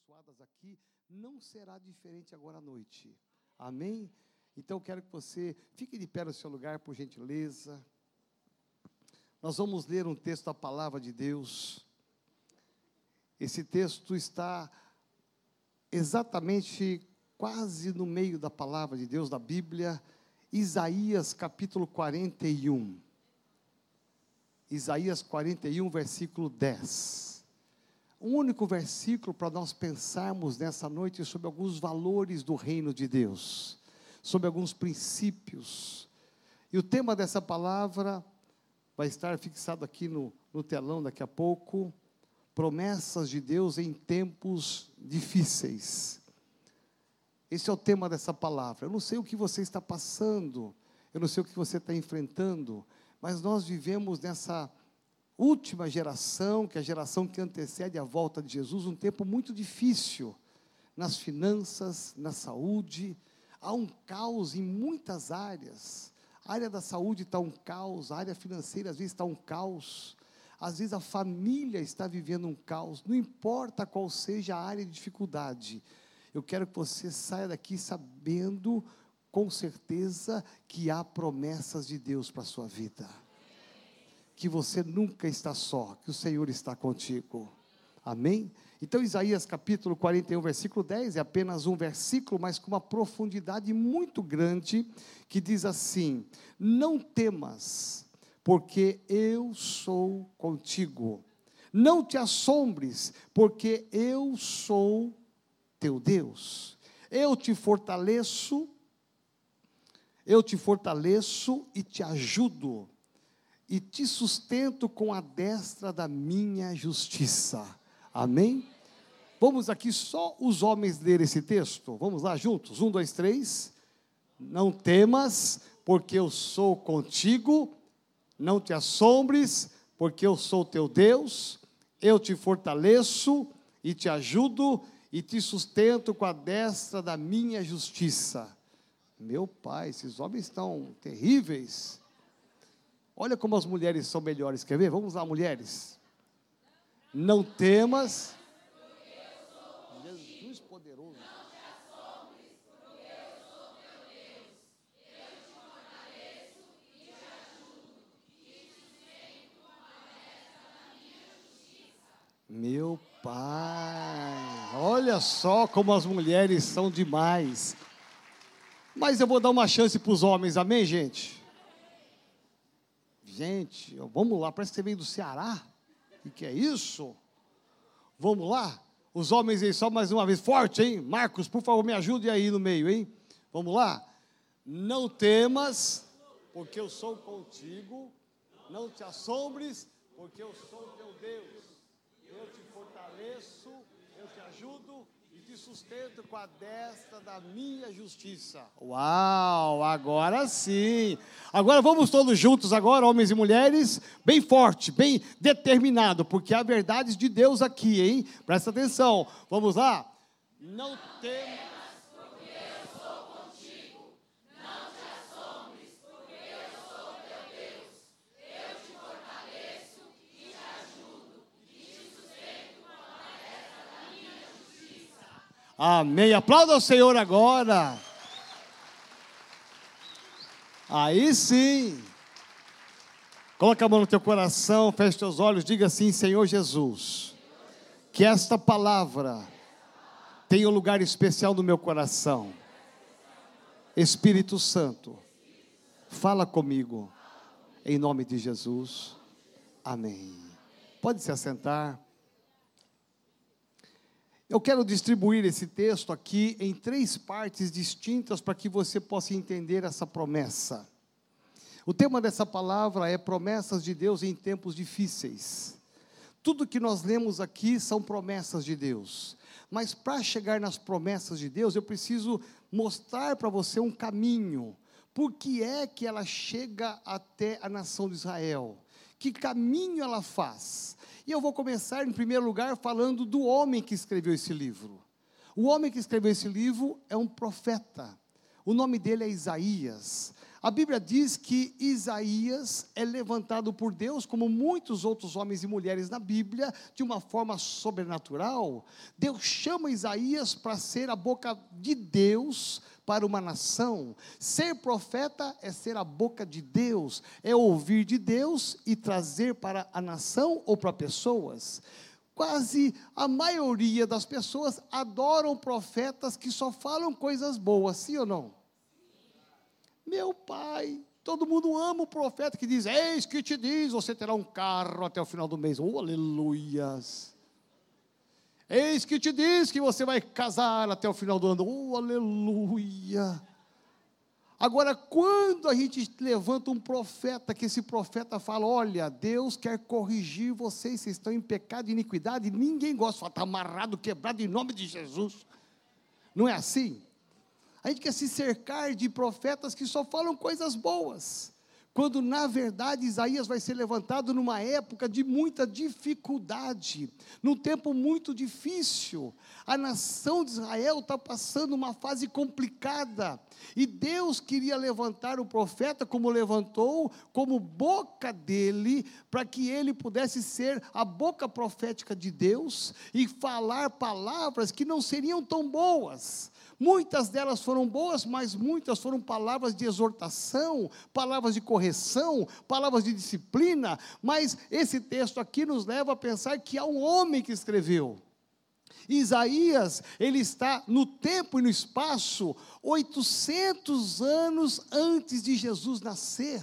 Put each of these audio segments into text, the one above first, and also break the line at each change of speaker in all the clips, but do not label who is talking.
abençoadas aqui, não será diferente agora à noite. Amém? Então quero que você fique de pé no seu lugar, por gentileza. Nós vamos ler um texto da palavra de Deus. Esse texto está exatamente quase no meio da palavra de Deus, da Bíblia, Isaías capítulo 41. Isaías 41, versículo 10. Um único versículo para nós pensarmos nessa noite sobre alguns valores do reino de Deus, sobre alguns princípios. E o tema dessa palavra vai estar fixado aqui no, no telão daqui a pouco. Promessas de Deus em tempos difíceis. Esse é o tema dessa palavra. Eu não sei o que você está passando, eu não sei o que você está enfrentando, mas nós vivemos nessa última geração, que é a geração que antecede a volta de Jesus, um tempo muito difícil nas finanças, na saúde. Há um caos em muitas áreas. A área da saúde está um caos, a área financeira às vezes está um caos, às vezes a família está vivendo um caos, não importa qual seja a área de dificuldade, eu quero que você saia daqui sabendo com certeza que há promessas de Deus para a sua vida, que você nunca está só, que o Senhor está contigo, amém? Então, Isaías capítulo 41, versículo 10, é apenas um versículo, mas com uma profundidade muito grande, que diz assim: Não temas, porque eu sou contigo. Não te assombres, porque eu sou teu Deus. Eu te fortaleço, eu te fortaleço e te ajudo, e te sustento com a destra da minha justiça. Amém? Vamos aqui só os homens ler esse texto. Vamos lá juntos? Um, dois, três. Não temas, porque eu sou contigo. Não te assombres, porque eu sou teu Deus. Eu te fortaleço e te ajudo e te sustento com a destra da minha justiça. Meu pai, esses homens estão terríveis. Olha como as mulheres são melhores. Quer ver? Vamos lá, mulheres. Não temas. Jesus poderoso. Meu pai, olha só como as mulheres são demais. Mas eu vou dar uma chance para os homens, amém, gente? Gente, vamos lá, parece que você veio do Ceará. O que é isso? Vamos lá? Os homens aí, só mais uma vez, forte, hein? Marcos, por favor, me ajude aí no meio, hein? Vamos lá? Não temas, porque eu sou contigo. Não te assombres, porque eu sou teu Deus. Eu te fortaleço, eu te ajudo te sustento com a destra da minha justiça. Uau, agora sim. Agora vamos todos juntos agora, homens e mulheres, bem forte, bem determinado, porque há verdades de Deus aqui, hein? Presta atenção. Vamos lá? Não temas Amém. Aplauda o Senhor agora. Aí sim. Coloca a mão no teu coração, feche teus olhos, diga assim: Senhor Jesus, que esta palavra tenha um lugar especial no meu coração. Espírito Santo, fala comigo, em nome de Jesus. Amém. Pode se assentar. Eu quero distribuir esse texto aqui em três partes distintas para que você possa entender essa promessa. O tema dessa palavra é promessas de Deus em tempos difíceis. Tudo que nós lemos aqui são promessas de Deus. Mas para chegar nas promessas de Deus, eu preciso mostrar para você um caminho. Por que é que ela chega até a nação de Israel? Que caminho ela faz? E eu vou começar, em primeiro lugar, falando do homem que escreveu esse livro. O homem que escreveu esse livro é um profeta. O nome dele é Isaías. A Bíblia diz que Isaías é levantado por Deus, como muitos outros homens e mulheres na Bíblia, de uma forma sobrenatural. Deus chama Isaías para ser a boca de Deus para uma nação. Ser profeta é ser a boca de Deus, é ouvir de Deus e trazer para a nação ou para pessoas. Quase a maioria das pessoas adoram profetas que só falam coisas boas, sim ou não? Meu pai, todo mundo ama o profeta que diz: Eis que te diz, você terá um carro até o final do mês. Oh, aleluias. Eis que te diz que você vai casar até o final do ano. Oh, aleluia. Agora, quando a gente levanta um profeta, que esse profeta fala: Olha, Deus quer corrigir vocês, vocês estão em pecado e iniquidade, ninguém gosta está amarrado, quebrado em nome de Jesus. Não é assim? A gente quer se cercar de profetas que só falam coisas boas, quando na verdade Isaías vai ser levantado numa época de muita dificuldade, num tempo muito difícil. A nação de Israel está passando uma fase complicada, e Deus queria levantar o profeta como levantou, como boca dele, para que ele pudesse ser a boca profética de Deus e falar palavras que não seriam tão boas Muitas delas foram boas, mas muitas foram palavras de exortação, palavras de correção, palavras de disciplina. Mas esse texto aqui nos leva a pensar que há um homem que escreveu. Isaías, ele está no tempo e no espaço 800 anos antes de Jesus nascer.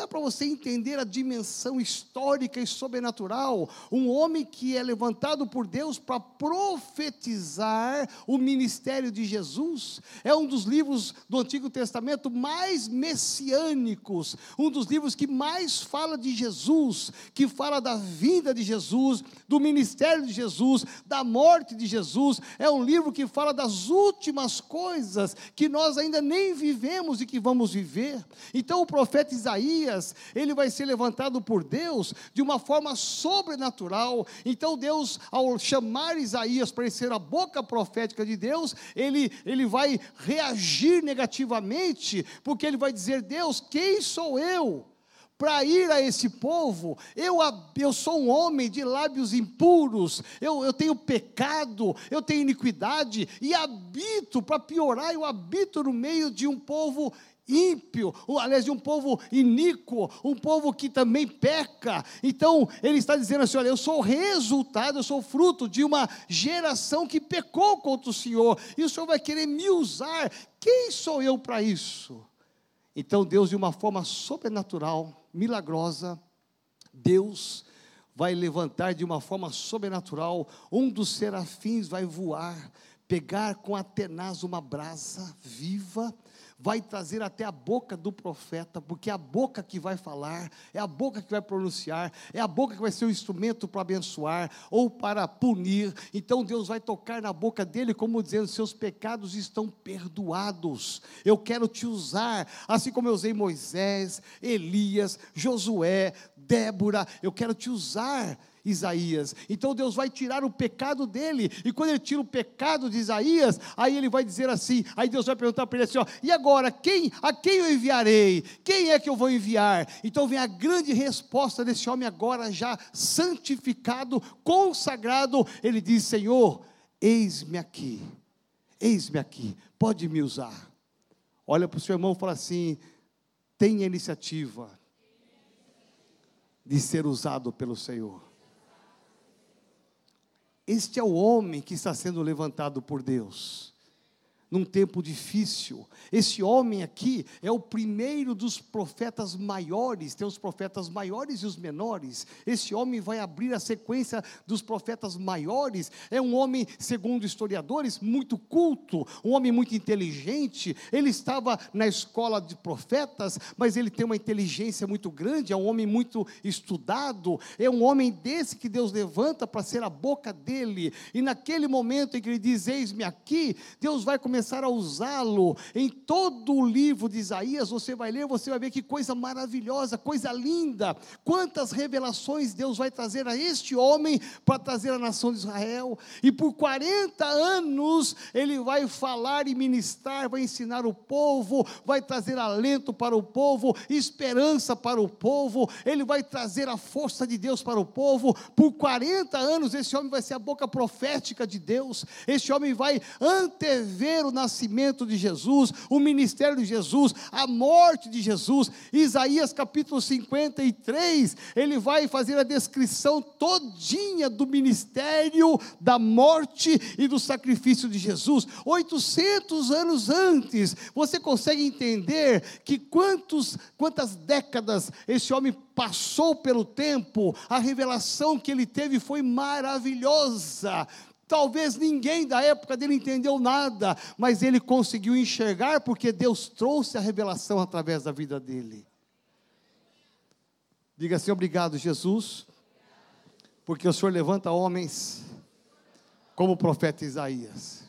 Dá para você entender a dimensão histórica e sobrenatural. Um homem que é levantado por Deus para profetizar o ministério de Jesus. É um dos livros do Antigo Testamento mais messiânicos. Um dos livros que mais fala de Jesus, que fala da vinda de Jesus, do ministério de Jesus, da morte de Jesus. É um livro que fala das últimas coisas que nós ainda nem vivemos e que vamos viver. Então o profeta Isaías Isaías, ele vai ser levantado por Deus de uma forma sobrenatural. Então Deus, ao chamar Isaías para ser a boca profética de Deus, ele, ele vai reagir negativamente, porque ele vai dizer: Deus, quem sou eu? para ir a esse povo, eu, eu sou um homem de lábios impuros, eu, eu tenho pecado, eu tenho iniquidade, e habito, para piorar, eu habito no meio de um povo ímpio, aliás, de um povo iníquo, um povo que também peca. Então, ele está dizendo assim: olha, eu sou resultado, eu sou fruto de uma geração que pecou contra o Senhor, e o Senhor vai querer me usar. Quem sou eu para isso? Então, Deus, de uma forma sobrenatural, milagrosa, Deus vai levantar de uma forma sobrenatural, um dos serafins vai voar, pegar com a tenaz uma brasa viva, vai trazer até a boca do profeta, porque é a boca que vai falar, é a boca que vai pronunciar, é a boca que vai ser o instrumento para abençoar ou para punir. Então Deus vai tocar na boca dele, como dizendo: seus pecados estão perdoados. Eu quero te usar, assim como eu usei Moisés, Elias, Josué, Débora, eu quero te usar Isaías. Então Deus vai tirar o pecado dele, e quando ele tira o pecado de Isaías, aí ele vai dizer assim: aí Deus vai perguntar para ele assim: ó, e agora, quem, a quem eu enviarei? Quem é que eu vou enviar? Então vem a grande resposta desse homem agora já santificado, consagrado. Ele diz: Senhor, eis-me aqui, eis-me aqui, pode me usar. Olha para o seu irmão e fala assim: tenha iniciativa de ser usado pelo Senhor. Este é o homem que está sendo levantado por Deus num tempo difícil. Esse homem aqui é o primeiro dos profetas maiores, tem os profetas maiores e os menores. Esse homem vai abrir a sequência dos profetas maiores. É um homem, segundo historiadores, muito culto, um homem muito inteligente. Ele estava na escola de profetas, mas ele tem uma inteligência muito grande, é um homem muito estudado. É um homem desse que Deus levanta para ser a boca dele. E naquele momento em que ele diz: Eis-me aqui, Deus vai começar começar a usá-lo em todo o livro de Isaías, você vai ler, você vai ver que coisa maravilhosa, coisa linda. Quantas revelações Deus vai trazer a este homem para trazer a nação de Israel. E por 40 anos ele vai falar e ministrar, vai ensinar o povo, vai trazer alento para o povo, esperança para o povo, ele vai trazer a força de Deus para o povo. Por 40 anos esse homem vai ser a boca profética de Deus. Este homem vai antever o nascimento de Jesus, o ministério de Jesus, a morte de Jesus. Isaías capítulo 53, ele vai fazer a descrição todinha do ministério, da morte e do sacrifício de Jesus. 800 anos antes, você consegue entender que quantos, quantas décadas esse homem passou pelo tempo, a revelação que ele teve foi maravilhosa. Talvez ninguém da época dele entendeu nada, mas ele conseguiu enxergar porque Deus trouxe a revelação através da vida dele. Diga assim: obrigado, Jesus, porque o Senhor levanta homens como o profeta Isaías.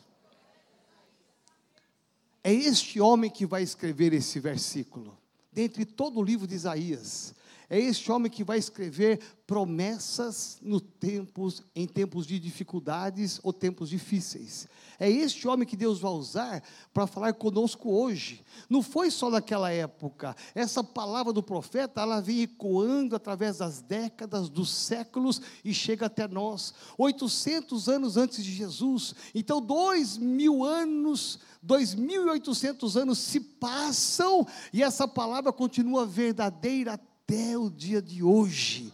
É este homem que vai escrever esse versículo, dentre todo o livro de Isaías. É este homem que vai escrever promessas no tempos, em tempos de dificuldades ou tempos difíceis. É este homem que Deus vai usar para falar conosco hoje. Não foi só naquela época. Essa palavra do profeta, ela vem ecoando através das décadas, dos séculos e chega até nós. 800 anos antes de Jesus. Então, dois mil anos 2.800 anos se passam e essa palavra continua verdadeira até o dia de hoje.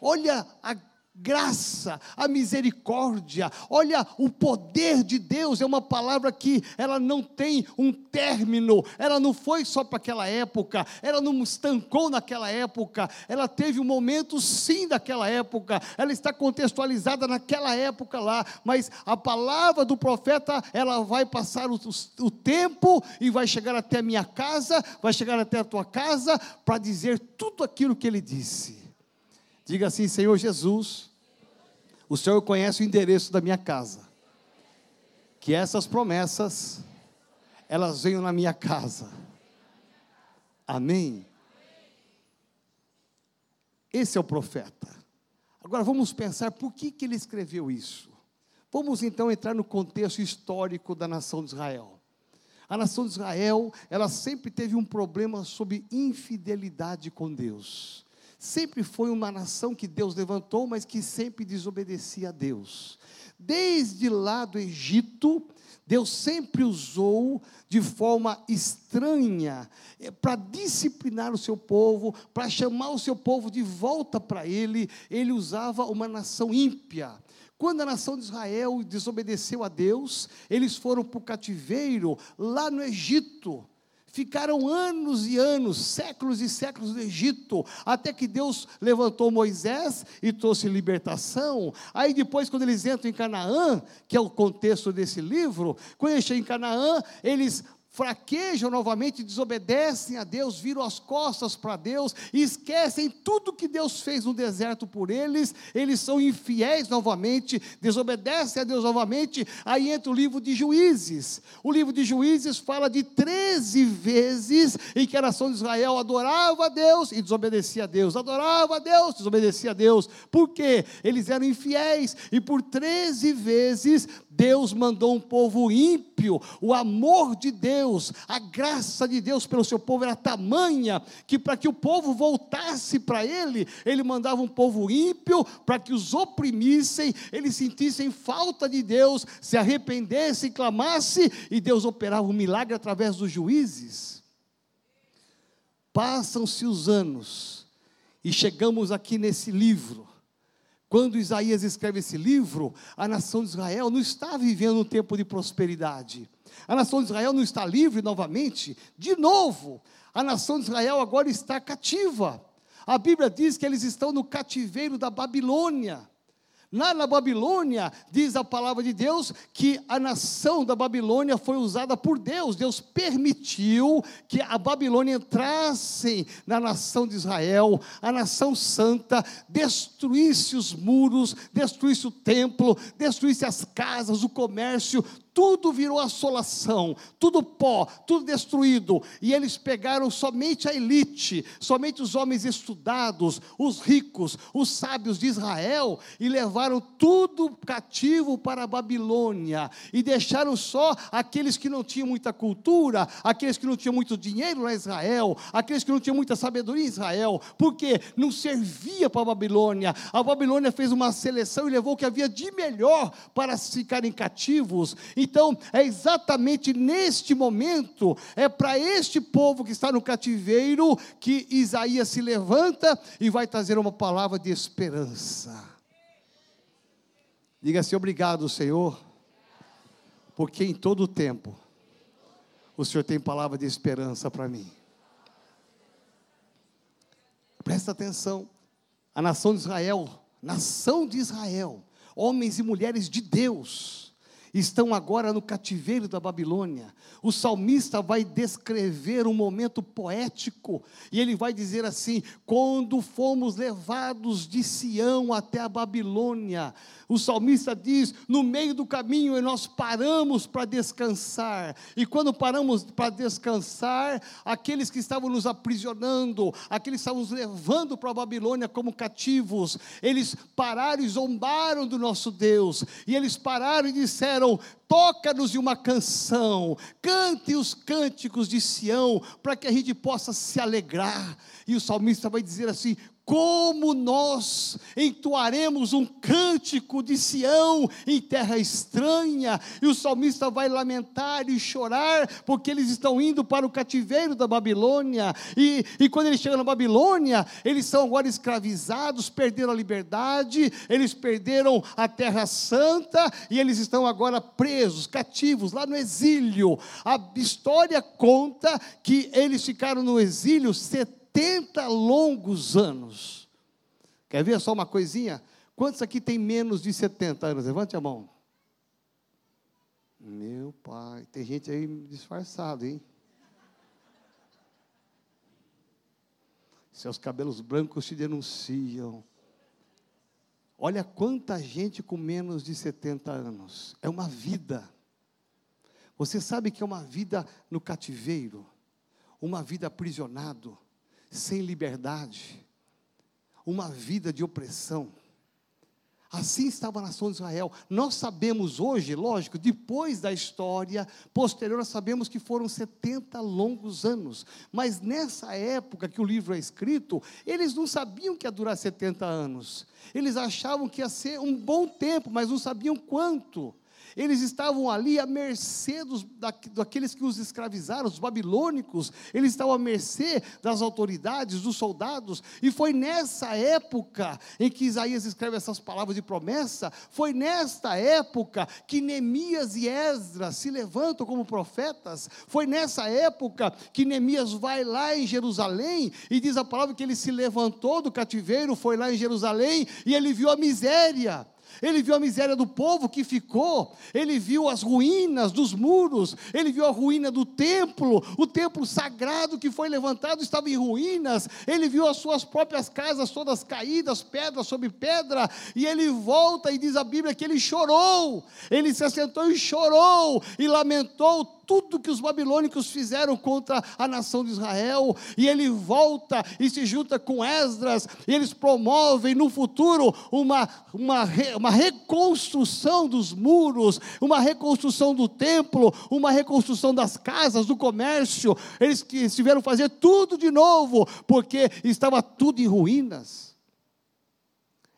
Olha a graça, a misericórdia, olha o poder de Deus, é uma palavra que ela não tem um término, ela não foi só para aquela época, ela não estancou naquela época, ela teve um momento sim daquela época, ela está contextualizada naquela época lá, mas a palavra do profeta, ela vai passar o, o tempo e vai chegar até a minha casa, vai chegar até a tua casa, para dizer tudo aquilo que ele disse. Diga assim: Senhor Jesus, o Senhor conhece o endereço da minha casa. Que essas promessas, elas venham na minha casa. Amém? Esse é o profeta. Agora vamos pensar por que, que ele escreveu isso. Vamos então entrar no contexto histórico da nação de Israel. A nação de Israel, ela sempre teve um problema sobre infidelidade com Deus sempre foi uma nação que Deus levantou, mas que sempre desobedecia a Deus. Desde lá do Egito, Deus sempre usou de forma estranha eh, para disciplinar o seu povo, para chamar o seu povo de volta para Ele. Ele usava uma nação ímpia. Quando a nação de Israel desobedeceu a Deus, eles foram para o cativeiro lá no Egito ficaram anos e anos, séculos e séculos no Egito, até que Deus levantou Moisés e trouxe libertação. Aí depois, quando eles entram em Canaã, que é o contexto desse livro, quando eles chegam em Canaã, eles fraquejam novamente, desobedecem a Deus, viram as costas para Deus, e esquecem tudo que Deus fez no deserto por eles, eles são infiéis novamente, desobedecem a Deus novamente, aí entra o livro de Juízes. O livro de Juízes fala de 13 vezes em que a nação de Israel adorava a Deus e desobedecia a Deus, adorava a Deus, desobedecia a Deus, porque eles eram infiéis, e por 13 vezes Deus mandou um povo ímpio, o amor de Deus, a graça de Deus pelo seu povo era tamanha que para que o povo voltasse para ele, ele mandava um povo ímpio para que os oprimissem, eles sentissem falta de Deus, se arrependessem, clamassem e Deus operava um milagre através dos juízes. Passam-se os anos e chegamos aqui nesse livro quando Isaías escreve esse livro, a nação de Israel não está vivendo um tempo de prosperidade. A nação de Israel não está livre novamente. De novo, a nação de Israel agora está cativa. A Bíblia diz que eles estão no cativeiro da Babilônia. Lá na Babilônia, diz a palavra de Deus que a nação da Babilônia foi usada por Deus. Deus permitiu que a Babilônia entrasse na nação de Israel, a nação santa, destruísse os muros, destruísse o templo, destruísse as casas, o comércio, tudo virou assolação, tudo pó, tudo destruído. E eles pegaram somente a elite, somente os homens estudados, os ricos, os sábios de Israel, e levaram tudo cativo para a Babilônia. E deixaram só aqueles que não tinham muita cultura, aqueles que não tinham muito dinheiro em Israel, aqueles que não tinham muita sabedoria em Israel, porque não servia para a Babilônia. A Babilônia fez uma seleção e levou o que havia de melhor para ficarem cativos. Então, é exatamente neste momento, é para este povo que está no cativeiro, que Isaías se levanta e vai trazer uma palavra de esperança. Diga assim: obrigado, Senhor, porque em todo o tempo o Senhor tem palavra de esperança para mim. Presta atenção, a nação de Israel, nação de Israel, homens e mulheres de Deus, estão agora no cativeiro da Babilônia. O salmista vai descrever um momento poético, e ele vai dizer assim: quando fomos levados de Sião até a Babilônia, o salmista diz: no meio do caminho nós paramos para descansar, e quando paramos para descansar, aqueles que estavam nos aprisionando, aqueles que estavam nos levando para a Babilônia como cativos, eles pararam e zombaram do nosso Deus, e eles pararam e disseram: toca-nos uma canção, cante os cânticos de Sião, para que a gente possa se alegrar. E o salmista vai dizer assim: como nós entoaremos um cântico de Sião em terra estranha, e o salmista vai lamentar e chorar, porque eles estão indo para o cativeiro da Babilônia, e, e quando eles chegam na Babilônia, eles são agora escravizados, perderam a liberdade, eles perderam a terra santa, e eles estão agora presos, cativos, lá no exílio. A história conta que eles ficaram no exílio 70 70 longos anos. Quer ver só uma coisinha? Quantos aqui tem menos de 70 anos? Levante a mão. Meu pai, tem gente aí disfarçado, hein? Seus cabelos brancos te denunciam. Olha quanta gente com menos de 70 anos. É uma vida. Você sabe que é uma vida no cativeiro, uma vida aprisionado, sem liberdade, uma vida de opressão. Assim estava a nação de Israel. Nós sabemos hoje, lógico, depois da história posterior, nós sabemos que foram 70 longos anos. Mas nessa época que o livro é escrito, eles não sabiam que ia durar 70 anos. Eles achavam que ia ser um bom tempo, mas não sabiam quanto. Eles estavam ali à mercê dos, da, daqueles que os escravizaram, os babilônicos, eles estavam à mercê das autoridades, dos soldados, e foi nessa época em que Isaías escreve essas palavras de promessa, foi nesta época que Neemias e Esdras se levantam como profetas, foi nessa época que Neemias vai lá em Jerusalém, e diz a palavra que ele se levantou do cativeiro, foi lá em Jerusalém, e ele viu a miséria, ele viu a miséria do povo que ficou, ele viu as ruínas dos muros, ele viu a ruína do templo, o templo sagrado que foi levantado estava em ruínas, ele viu as suas próprias casas todas caídas, pedra sobre pedra, e ele volta e diz a Bíblia que ele chorou, ele se assentou e chorou, e lamentou tudo que os babilônicos fizeram contra a nação de Israel, e ele volta e se junta com Esdras, e eles promovem no futuro uma, uma, uma reconstrução dos muros, uma reconstrução do templo, uma reconstrução das casas, do comércio. Eles que tiveram fazer tudo de novo, porque estava tudo em ruínas.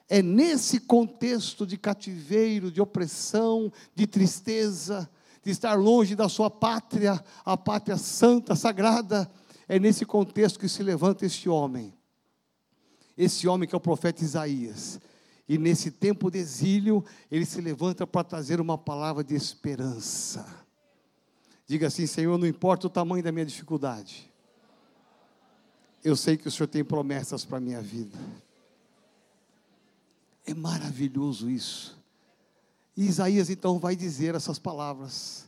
É nesse contexto de cativeiro, de opressão, de tristeza, de estar longe da sua pátria, a pátria santa, sagrada. É nesse contexto que se levanta este homem. Esse homem que é o profeta Isaías. E nesse tempo de exílio, ele se levanta para trazer uma palavra de esperança. Diga assim: Senhor, não importa o tamanho da minha dificuldade, eu sei que o Senhor tem promessas para a minha vida. É maravilhoso isso. E Isaías então vai dizer essas palavras.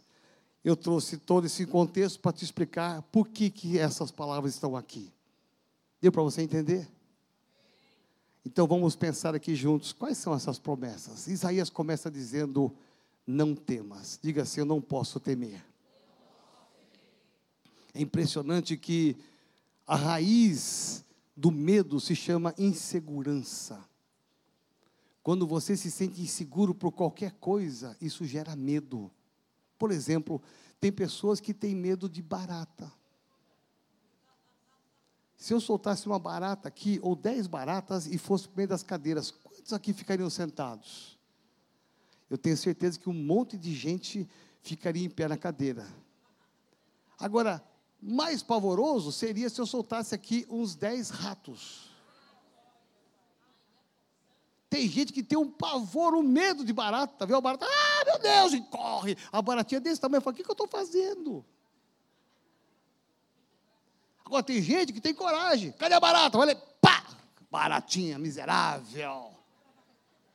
Eu trouxe todo esse contexto para te explicar por que, que essas palavras estão aqui. Deu para você entender? Então vamos pensar aqui juntos, quais são essas promessas? Isaías começa dizendo: Não temas. Diga assim: Eu não posso temer. É impressionante que a raiz do medo se chama insegurança. Quando você se sente inseguro por qualquer coisa, isso gera medo. Por exemplo, tem pessoas que têm medo de barata. Se eu soltasse uma barata aqui, ou dez baratas, e fosse para meio das cadeiras, quantos aqui ficariam sentados? Eu tenho certeza que um monte de gente ficaria em pé na cadeira. Agora, mais pavoroso seria se eu soltasse aqui uns dez ratos. Tem gente que tem um pavor, um medo de barata, vê a barata, ah, meu Deus, e corre. A baratinha desse tamanho, fala, o que, que eu estou fazendo? Agora tem gente que tem coragem. Cadê a barata? Olha, pá! Baratinha, miserável.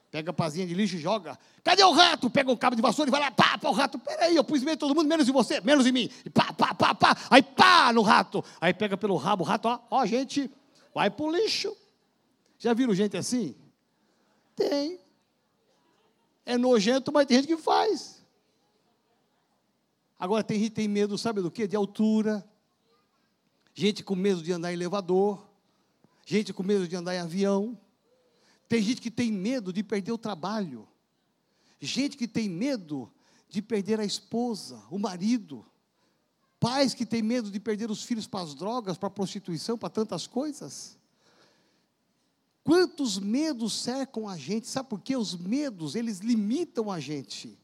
Pega a pazinha de lixo e joga. Cadê o rato? Pega um cabo de vassoura e vai lá, pá, pá, o rato. Peraí, eu pus medo em todo mundo, menos em você, menos em mim. E pá, pá, pá, pá. Aí pá no rato. Aí pega pelo rabo o rato, ó, ó, gente, vai pro lixo. Já viram gente assim? Tem. É nojento, mas tem gente que faz. Agora tem gente que tem medo, sabe do quê? De altura, gente com medo de andar em elevador, gente com medo de andar em avião, tem gente que tem medo de perder o trabalho, gente que tem medo de perder a esposa, o marido, pais que têm medo de perder os filhos para as drogas, para a prostituição, para tantas coisas. Quantos medos cercam a gente? Sabe por quê? Os medos, eles limitam a gente.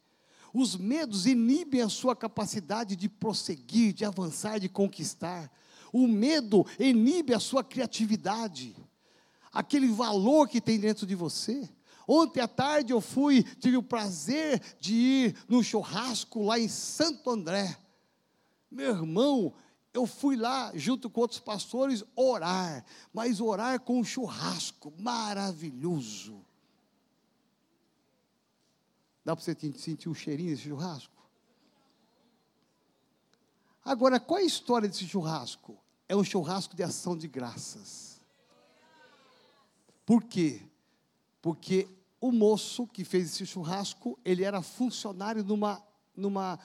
Os medos inibem a sua capacidade de prosseguir, de avançar, de conquistar. O medo inibe a sua criatividade, aquele valor que tem dentro de você. Ontem à tarde eu fui, tive o prazer de ir no churrasco lá em Santo André. Meu irmão, eu fui lá junto com outros pastores orar, mas orar com um churrasco maravilhoso. Dá para você sentir o cheirinho desse churrasco? Agora, qual é a história desse churrasco? É um churrasco de ação de graças. Por quê? Porque o moço que fez esse churrasco, ele era funcionário numa, numa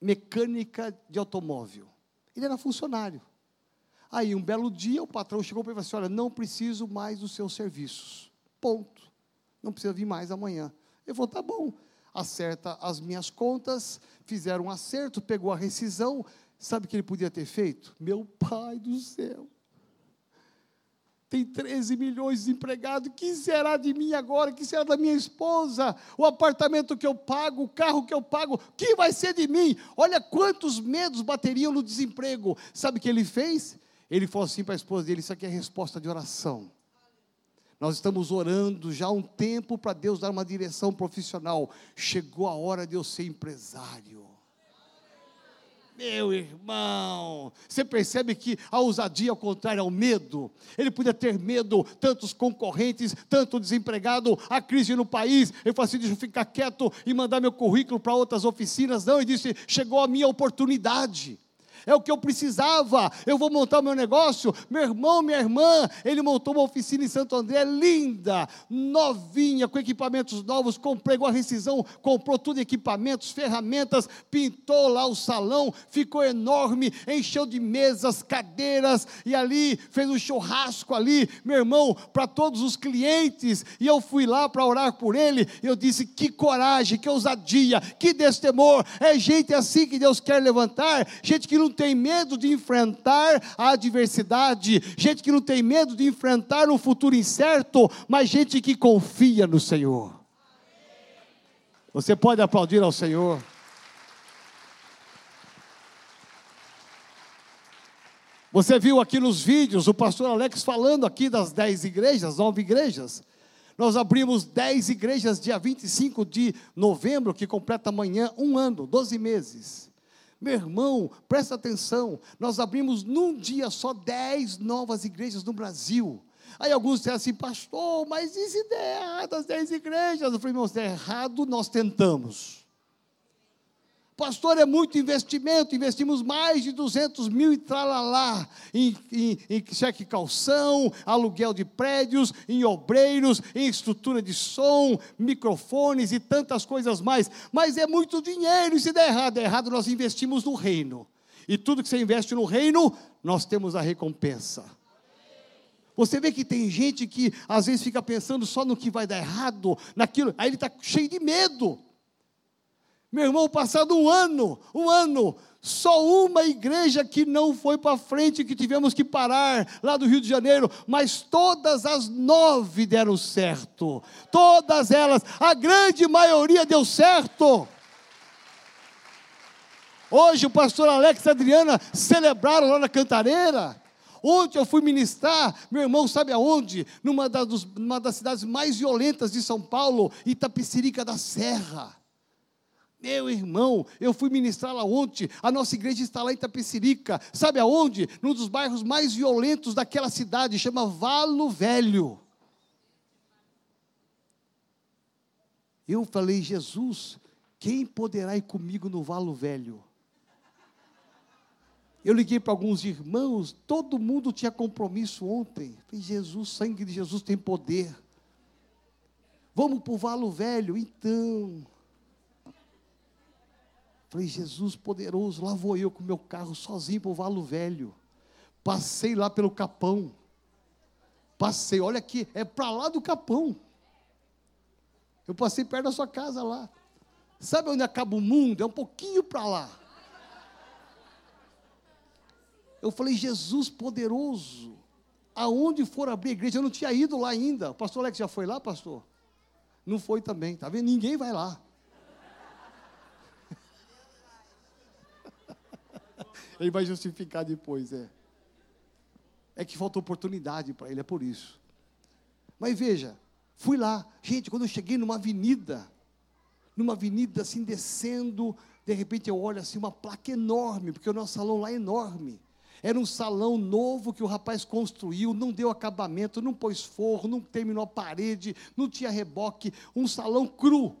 mecânica de automóvel. Ele era funcionário. Aí, um belo dia, o patrão chegou para ele e falou assim: Olha, não preciso mais dos seus serviços. Ponto. Não precisa vir mais amanhã. Ele falou: Tá bom acerta as minhas contas, fizeram um acerto, pegou a rescisão. Sabe o que ele podia ter feito? Meu pai do céu. Tem 13 milhões de empregados. Que será de mim agora? Que será da minha esposa? O apartamento que eu pago, o carro que eu pago, que vai ser de mim? Olha quantos medos bateriam no desemprego. Sabe o que ele fez? Ele falou assim para a esposa dele: Isso aqui é resposta de oração. Nós estamos orando já há um tempo para Deus dar uma direção profissional. Chegou a hora de eu ser empresário. Meu irmão, você percebe que a ousadia, ao contrário, é o medo. Ele podia ter medo, tantos concorrentes, tanto desempregado, a crise no país. Ele falou assim: deixa eu ficar quieto e mandar meu currículo para outras oficinas. Não, ele disse: chegou a minha oportunidade é o que eu precisava. Eu vou montar o meu negócio. Meu irmão, minha irmã, ele montou uma oficina em Santo André, linda, novinha, com equipamentos novos. Comprei a rescisão, comprou tudo equipamentos, ferramentas, pintou lá o salão, ficou enorme, encheu de mesas, cadeiras, e ali fez um churrasco ali, meu irmão, para todos os clientes. E eu fui lá para orar por ele. Eu disse: que coragem, que ousadia, que destemor. É gente assim que Deus quer levantar, gente que não tem medo de enfrentar a adversidade, gente que não tem medo de enfrentar um futuro incerto, mas gente que confia no Senhor. Você pode aplaudir ao Senhor. Você viu aqui nos vídeos o pastor Alex falando aqui das dez igrejas, nove igrejas. Nós abrimos dez igrejas dia 25 de novembro, que completa amanhã um ano, doze meses. Meu irmão, presta atenção, nós abrimos num dia só dez novas igrejas no Brasil. Aí alguns disseram assim, pastor, mas se der errado as dez igrejas? Eu falei, irmão, se der errado, nós tentamos. Pastor, é muito investimento, investimos mais de 200 mil e tralalá em, em, em cheque calção, aluguel de prédios, em obreiros, em estrutura de som, microfones e tantas coisas mais. Mas é muito dinheiro, e se der errado, é errado, nós investimos no reino. E tudo que você investe no reino, nós temos a recompensa. Você vê que tem gente que às vezes fica pensando só no que vai dar errado, naquilo, aí ele está cheio de medo. Meu irmão, passado um ano, um ano, só uma igreja que não foi para frente, que tivemos que parar lá do Rio de Janeiro, mas todas as nove deram certo. Todas elas, a grande maioria deu certo. Hoje o pastor Alex e a Adriana celebraram lá na Cantareira. Ontem eu fui ministrar, meu irmão, sabe aonde? Numa, das, numa das cidades mais violentas de São Paulo, Itapecerica da Serra. Meu irmão, eu fui ministrar lá ontem, a nossa igreja está lá em Itapecerica, sabe aonde? Num dos bairros mais violentos daquela cidade, chama Valo Velho. Eu falei, Jesus, quem poderá ir comigo no Valo Velho? Eu liguei para alguns irmãos, todo mundo tinha compromisso ontem. Falei, Jesus, sangue de Jesus tem poder. Vamos para o Valo Velho? Então. Falei, Jesus poderoso, lá vou eu com meu carro sozinho para o Valo Velho. Passei lá pelo Capão. Passei, olha aqui, é para lá do Capão. Eu passei perto da sua casa lá. Sabe onde acaba o mundo? É um pouquinho para lá. Eu falei, Jesus poderoso, aonde for abrir a igreja, eu não tinha ido lá ainda. O pastor Alex já foi lá, pastor? Não foi também, tá vendo? Ninguém vai lá. Ele vai justificar depois, é. É que falta oportunidade para ele, é por isso. Mas veja, fui lá, gente, quando eu cheguei numa avenida, numa avenida assim descendo, de repente eu olho assim uma placa enorme, porque o nosso salão lá é enorme. Era um salão novo que o rapaz construiu, não deu acabamento, não pôs forro, não terminou a parede, não tinha reboque, um salão cru.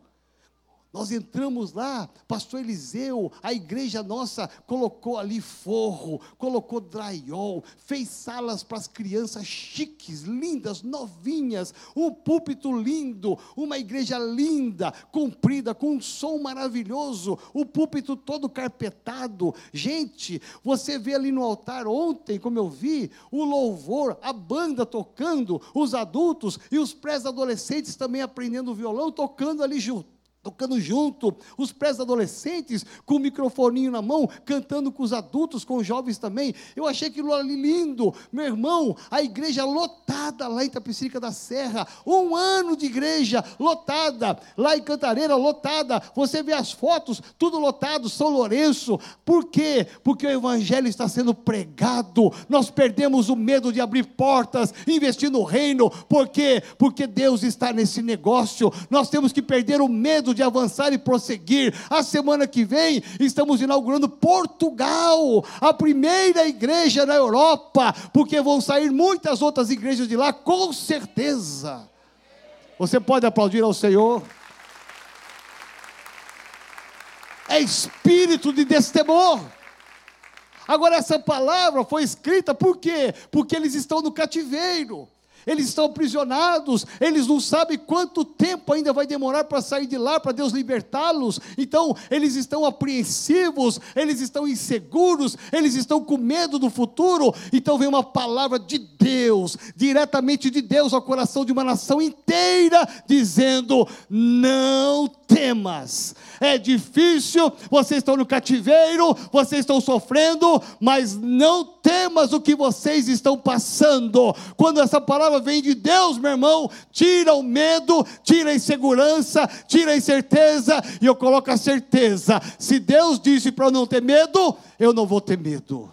Nós entramos lá, pastor Eliseu, a igreja nossa colocou ali forro, colocou drywall, fez salas para as crianças chiques, lindas, novinhas, um púlpito lindo, uma igreja linda, comprida, com um som maravilhoso, o púlpito todo carpetado. Gente, você vê ali no altar ontem, como eu vi, o louvor, a banda tocando, os adultos e os pré-adolescentes também aprendendo violão, tocando ali junto tocando junto, os pré-adolescentes com o microfoninho na mão, cantando com os adultos, com os jovens também. Eu achei aquilo ali lindo. Meu irmão, a igreja lotada lá em Tapicirica da Serra, um ano de igreja lotada, lá em Cantareira lotada. Você vê as fotos, tudo lotado, São Lourenço. Por quê? Porque o evangelho está sendo pregado. Nós perdemos o medo de abrir portas, investir no reino. Por quê? Porque Deus está nesse negócio. Nós temos que perder o medo de avançar e prosseguir. A semana que vem estamos inaugurando Portugal, a primeira igreja na Europa, porque vão sair muitas outras igrejas de lá, com certeza. Você pode aplaudir ao Senhor? É espírito de destemor. Agora, essa palavra foi escrita por quê? Porque eles estão no cativeiro eles estão aprisionados, eles não sabem quanto tempo ainda vai demorar para sair de lá, para Deus libertá-los. Então, eles estão apreensivos, eles estão inseguros, eles estão com medo do futuro. Então, vem uma palavra de Deus, diretamente de Deus ao coração de uma nação inteira, dizendo: Não temas. É difícil, vocês estão no cativeiro, vocês estão sofrendo, mas não temas o que vocês estão passando. Quando essa palavra vem de Deus, meu irmão, tira o medo, tira a insegurança, tira a incerteza, e eu coloco a certeza: se Deus disse para eu não ter medo, eu não vou ter medo.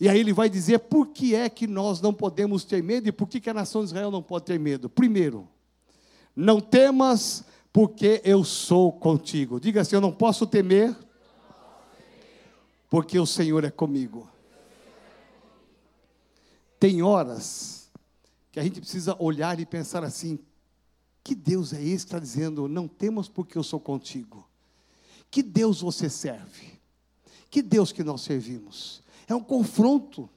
E aí ele vai dizer por que é que nós não podemos ter medo e por que, que a nação de Israel não pode ter medo. Primeiro, não temas, porque eu sou contigo. Diga assim: eu não posso temer, porque o Senhor é comigo. Tem horas que a gente precisa olhar e pensar assim: que Deus é esse que está dizendo, não temos porque eu sou contigo? Que Deus você serve? Que Deus que nós servimos? É um confronto.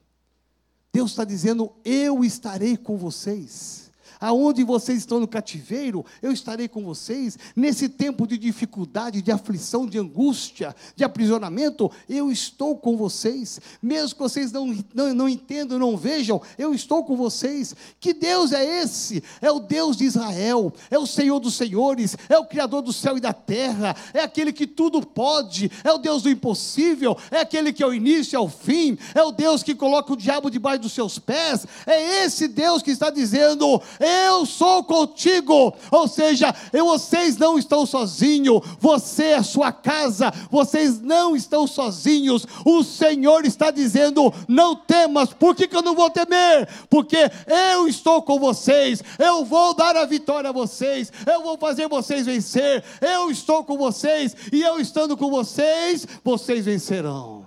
Deus está dizendo: eu estarei com vocês aonde vocês estão no cativeiro, eu estarei com vocês. Nesse tempo de dificuldade, de aflição, de angústia, de aprisionamento, eu estou com vocês. Mesmo que vocês não, não, não entendam, não vejam, eu estou com vocês. Que Deus é esse? É o Deus de Israel, é o Senhor dos senhores, é o Criador do céu e da terra, é aquele que tudo pode, é o Deus do impossível, é aquele que é o início é o fim, é o Deus que coloca o diabo debaixo dos seus pés, é esse Deus que está dizendo: eu sou contigo. Ou seja, vocês não estão sozinhos, você é sua casa, vocês não estão sozinhos. O Senhor está dizendo: não temas, por que, que eu não vou temer? Porque eu estou com vocês, eu vou dar a vitória a vocês, eu vou fazer vocês vencer, eu estou com vocês, e eu estando com vocês, vocês vencerão.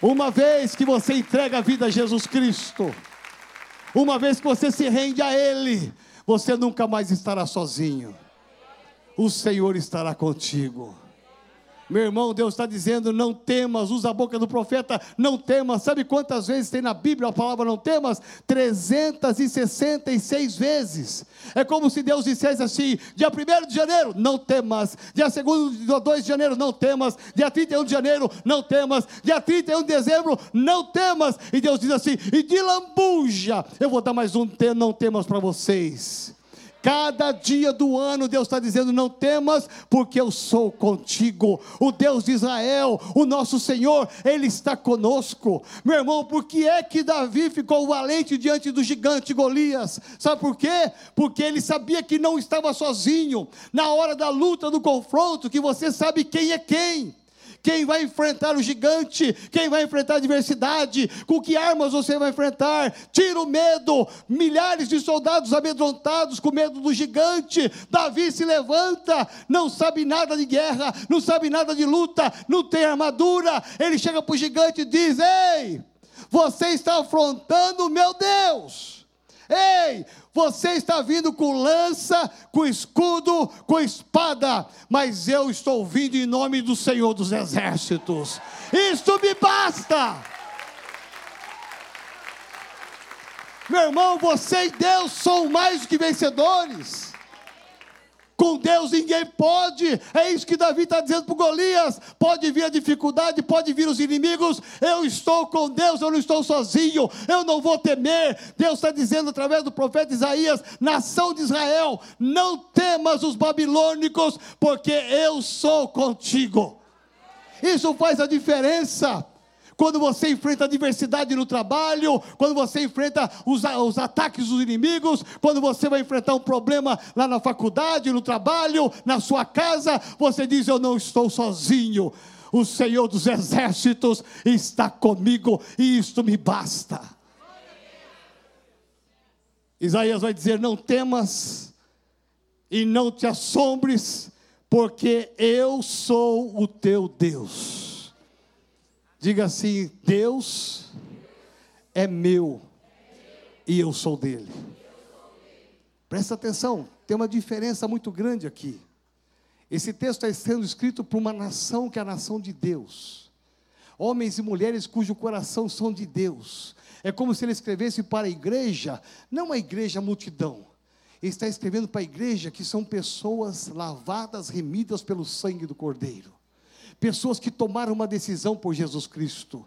Uma vez que você entrega a vida a Jesus Cristo, uma vez que você se rende a Ele, você nunca mais estará sozinho. O Senhor estará contigo. Meu irmão, Deus está dizendo: não temas, usa a boca do profeta, não temas. Sabe quantas vezes tem na Bíblia a palavra não temas? 366 vezes. É como se Deus dissesse assim: dia 1 de janeiro, não temas. Dia 2 de janeiro, não temas. Dia 31 de janeiro, não temas. Dia 31 de dezembro, não temas. E Deus diz assim: e de lambuja, eu vou dar mais um não temas para vocês. Cada dia do ano, Deus está dizendo: não temas, porque eu sou contigo. O Deus de Israel, o nosso Senhor, Ele está conosco. Meu irmão, por que é que Davi ficou valente diante do gigante Golias? Sabe por quê? Porque ele sabia que não estava sozinho. Na hora da luta, do confronto, que você sabe quem é quem quem vai enfrentar o gigante, quem vai enfrentar a adversidade, com que armas você vai enfrentar. Tira o medo, milhares de soldados amedrontados com medo do gigante. Davi se levanta, não sabe nada de guerra, não sabe nada de luta, não tem armadura. Ele chega para o gigante e diz: Ei, você está afrontando o meu Deus. Ei, você está vindo com lança, com escudo, com espada, mas eu estou vindo em nome do Senhor dos Exércitos. Isto me basta. Meu irmão, você e Deus são mais do que vencedores. Com Deus ninguém pode. É isso que Davi está dizendo para Golias. Pode vir a dificuldade, pode vir os inimigos. Eu estou com Deus, eu não estou sozinho. Eu não vou temer. Deus está dizendo através do profeta Isaías: nação de Israel, não temas os babilônicos, porque eu sou contigo. Isso faz a diferença quando você enfrenta adversidade no trabalho, quando você enfrenta os, os ataques dos inimigos, quando você vai enfrentar um problema lá na faculdade, no trabalho, na sua casa, você diz: Eu não estou sozinho. O Senhor dos exércitos está comigo e isto me basta. Isaías vai dizer: Não temas e não te assombres, porque eu sou o teu Deus. Diga assim: Deus é meu e eu sou dele. Presta atenção, tem uma diferença muito grande aqui. Esse texto está sendo escrito para uma nação que é a nação de Deus. Homens e mulheres cujo coração são de Deus. É como se ele escrevesse para a igreja, não a igreja a multidão. Ele está escrevendo para a igreja que são pessoas lavadas, remidas pelo sangue do Cordeiro pessoas que tomaram uma decisão por Jesus Cristo.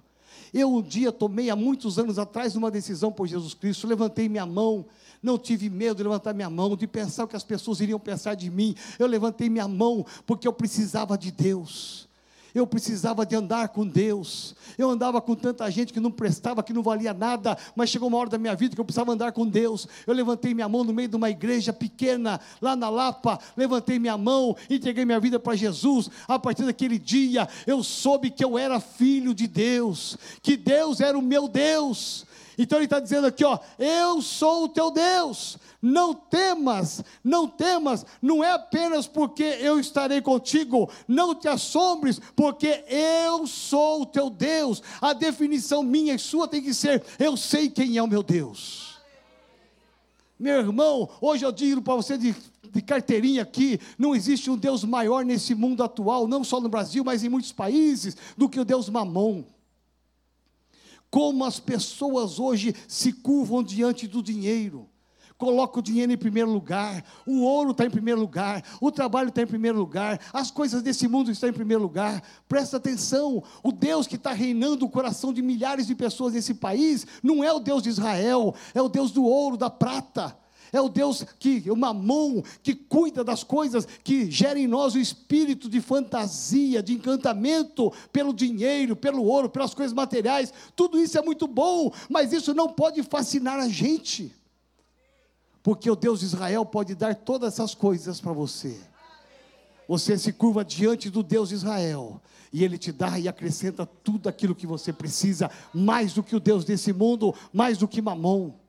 Eu um dia tomei, há muitos anos atrás, uma decisão por Jesus Cristo, levantei minha mão, não tive medo de levantar minha mão, de pensar o que as pessoas iriam pensar de mim. Eu levantei minha mão porque eu precisava de Deus eu precisava de andar com Deus. Eu andava com tanta gente que não prestava, que não valia nada, mas chegou uma hora da minha vida que eu precisava andar com Deus. Eu levantei minha mão no meio de uma igreja pequena, lá na Lapa, levantei minha mão, entreguei minha vida para Jesus. A partir daquele dia, eu soube que eu era filho de Deus, que Deus era o meu Deus Então ele está dizendo aqui, ó, eu sou o teu Deus, não temas, não temas, não é apenas porque eu estarei contigo, não te assombres, porque eu sou o teu Deus. A definição minha e sua tem que ser: eu sei quem é o meu Deus. Meu irmão, hoje eu digo para você de, de carteirinha aqui: não existe um Deus maior nesse mundo atual, não só no Brasil, mas em muitos países, do que o Deus Mamon como as pessoas hoje se curvam diante do dinheiro. Coloca o dinheiro em primeiro lugar, o ouro está em primeiro lugar, o trabalho está em primeiro lugar, as coisas desse mundo estão em primeiro lugar. Presta atenção: o Deus que está reinando o coração de milhares de pessoas nesse país não é o Deus de Israel, é o Deus do ouro, da prata é o Deus que, o mamão, que cuida das coisas, que gera em nós o espírito de fantasia, de encantamento pelo dinheiro, pelo ouro, pelas coisas materiais. Tudo isso é muito bom, mas isso não pode fascinar a gente. Porque o Deus de Israel pode dar todas essas coisas para você. Você se curva diante do Deus de Israel e Ele te dá e acrescenta tudo aquilo que você precisa, mais do que o Deus desse mundo, mais do que mamão.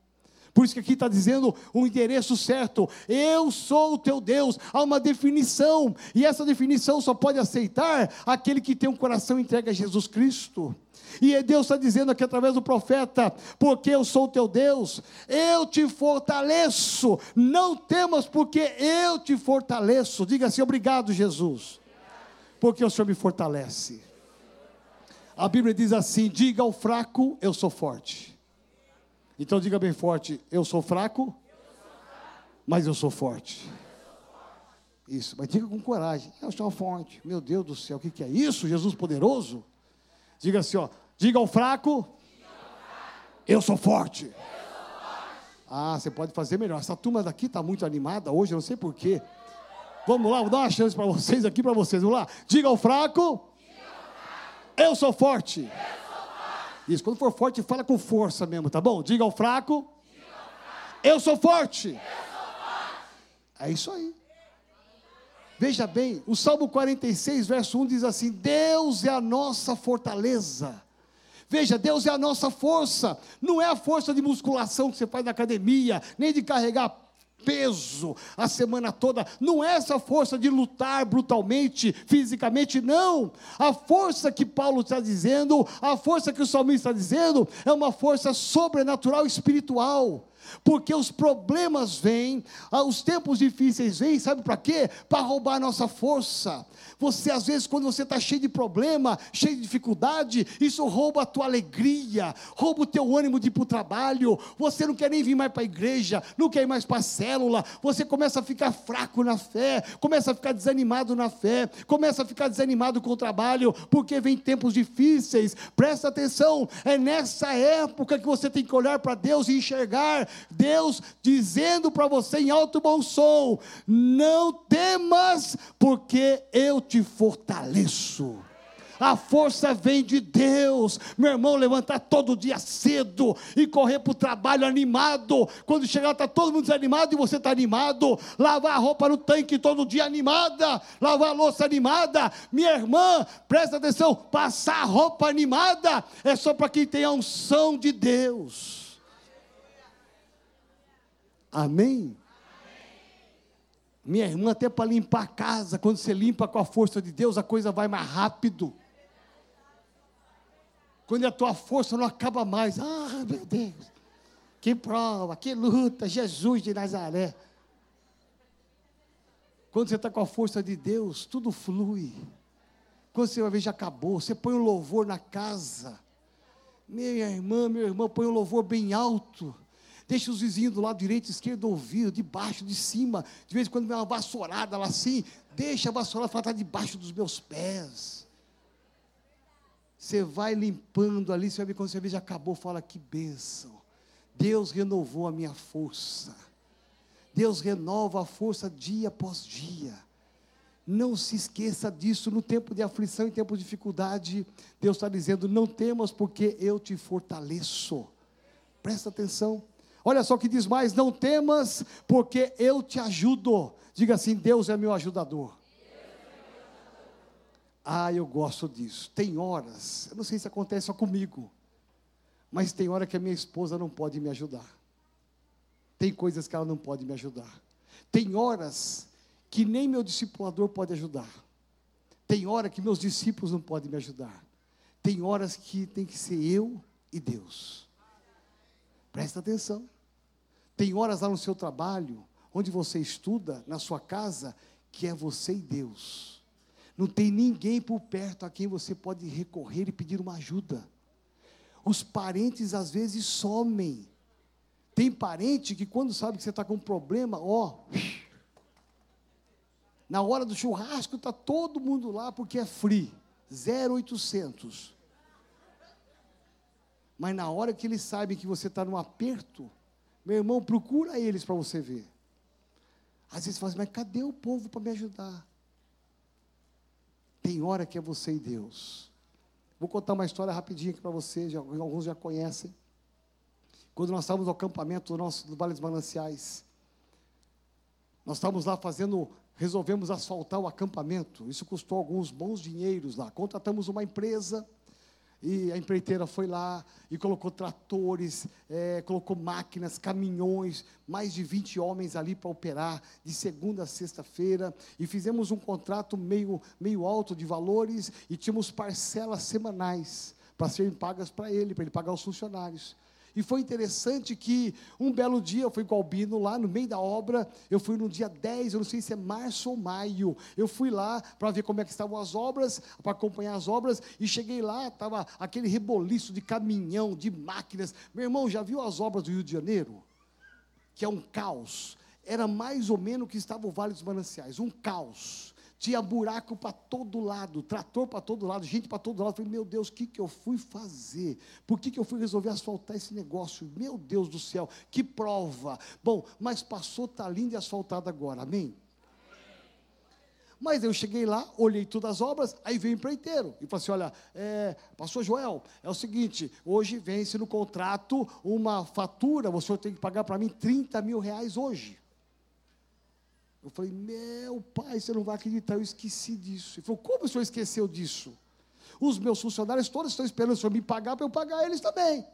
Por isso que aqui está dizendo um endereço certo. Eu sou o teu Deus. Há uma definição. E essa definição só pode aceitar aquele que tem um coração entregue a Jesus Cristo. E Deus está dizendo aqui através do profeta: porque eu sou o teu Deus, eu te fortaleço. Não temas, porque eu te fortaleço. Diga assim: obrigado, Jesus, porque o Senhor me fortalece. A Bíblia diz assim: diga ao fraco, eu sou forte. Então diga bem forte: eu sou fraco, mas eu sou forte. Isso, mas diga com coragem: eu sou forte. Meu Deus do céu, o que, que é isso? Jesus poderoso? Diga assim: ó, diga ao fraco, eu sou forte. Ah, você pode fazer melhor. Essa turma daqui está muito animada hoje, eu não sei porquê. Vamos lá, vou dar uma chance para vocês aqui, para vocês. Vamos lá. Diga ao fraco, eu sou forte. Isso, quando for forte, fala com força mesmo, tá bom? Diga ao fraco, Diga ao fraco. Eu, sou forte. eu sou forte. É isso aí. Veja bem, o Salmo 46, verso 1 diz assim: Deus é a nossa fortaleza. Veja, Deus é a nossa força, não é a força de musculação que você faz na academia, nem de carregar peso a semana toda. Não é essa força de lutar brutalmente, fisicamente, não. A força que Paulo está dizendo, a força que o salmista está dizendo, é uma força sobrenatural espiritual. Porque os problemas vêm, ah, os tempos difíceis vêm, sabe para quê? Para roubar a nossa força. Você, às vezes, quando você está cheio de problema, cheio de dificuldade, isso rouba a tua alegria, rouba o teu ânimo de ir para o trabalho. Você não quer nem vir mais para a igreja, não quer ir mais para a célula. Você começa a ficar fraco na fé, começa a ficar desanimado na fé, começa a ficar desanimado com o trabalho, porque vem tempos difíceis. Presta atenção, é nessa época que você tem que olhar para Deus e enxergar Deus dizendo para você em alto bom som: não temas, porque eu te fortaleço. A força vem de Deus. Meu irmão, levantar todo dia cedo e correr para o trabalho animado. Quando chegar, está todo mundo desanimado e você está animado. Lavar a roupa no tanque todo dia animada. Lavar a louça animada. Minha irmã, presta atenção: passar roupa animada é só para quem tem a unção de Deus. Amém? Minha irmã, até para limpar a casa, quando você limpa com a força de Deus, a coisa vai mais rápido. Quando a tua força não acaba mais, ah, meu Deus, que prova, que luta, Jesus de Nazaré. Quando você está com a força de Deus, tudo flui. Quando você vai ver, já acabou. Você põe o um louvor na casa. Minha irmã, meu irmão, põe o um louvor bem alto. Deixa os vizinhos do lado direito, esquerdo ouvir, de baixo, de cima. De vez em quando vem uma vassourada lá assim, deixa a vassourada falar, está debaixo dos meus pés. Você vai limpando ali, você vai ver quando você vê já acabou, fala que bênção. Deus renovou a minha força. Deus renova a força dia após dia. Não se esqueça disso no tempo de aflição e tempo de dificuldade. Deus está dizendo: não temas, porque eu te fortaleço. Presta atenção. Olha só o que diz mais: não temas, porque eu te ajudo. Diga assim: Deus é meu ajudador. Ah, eu gosto disso. Tem horas, eu não sei se acontece só comigo, Mas tem hora que a minha esposa não pode me ajudar. Tem coisas que ela não pode me ajudar. Tem horas que nem meu discipulador pode ajudar. Tem hora que meus discípulos não podem me ajudar. Tem horas que tem que ser eu e Deus. Presta atenção. Tem horas lá no seu trabalho, onde você estuda, na sua casa, que é você e Deus. Não tem ninguém por perto a quem você pode recorrer e pedir uma ajuda. Os parentes às vezes somem. Tem parente que quando sabe que você está com um problema, ó, na hora do churrasco está todo mundo lá porque é free, 0800. Mas na hora que eles sabem que você está num aperto, meu irmão, procura eles para você ver. Às vezes você fala assim, mas cadê o povo para me ajudar? Tem hora que é você e Deus. Vou contar uma história rapidinho aqui para vocês, alguns já conhecem. Quando nós estávamos no acampamento do nosso do Vale dos Mananciais, nós estávamos lá fazendo, resolvemos asfaltar o acampamento. Isso custou alguns bons dinheiros lá. Contratamos uma empresa e a empreiteira foi lá e colocou tratores, é, colocou máquinas, caminhões, mais de 20 homens ali para operar de segunda a sexta-feira. E fizemos um contrato meio, meio alto de valores e tínhamos parcelas semanais para serem pagas para ele, para ele pagar os funcionários. E foi interessante que um belo dia eu fui com o Albino lá no meio da obra, eu fui no dia 10, eu não sei se é março ou maio. Eu fui lá para ver como é que estavam as obras, para acompanhar as obras, e cheguei lá, estava aquele reboliço de caminhão, de máquinas. Meu irmão, já viu as obras do Rio de Janeiro? Que é um caos. Era mais ou menos o que estava o Vale dos Mananciais, um caos tinha buraco para todo lado, trator para todo lado, gente para todo lado. Eu falei, meu Deus, o que, que eu fui fazer? Por que, que eu fui resolver asfaltar esse negócio? Meu Deus do céu, que prova. Bom, mas passou, está lindo e asfaltado agora, amém? Mas eu cheguei lá, olhei todas as obras, aí veio o empreiteiro e falou assim: olha, é, pastor Joel, é o seguinte, hoje vence no contrato uma fatura, você tem que pagar para mim 30 mil reais hoje. Eu falei, meu pai, você não vai acreditar, eu esqueci disso. Ele falou, como o senhor esqueceu disso? Os meus funcionários todos estão esperando o senhor me pagar para eu pagar eles também.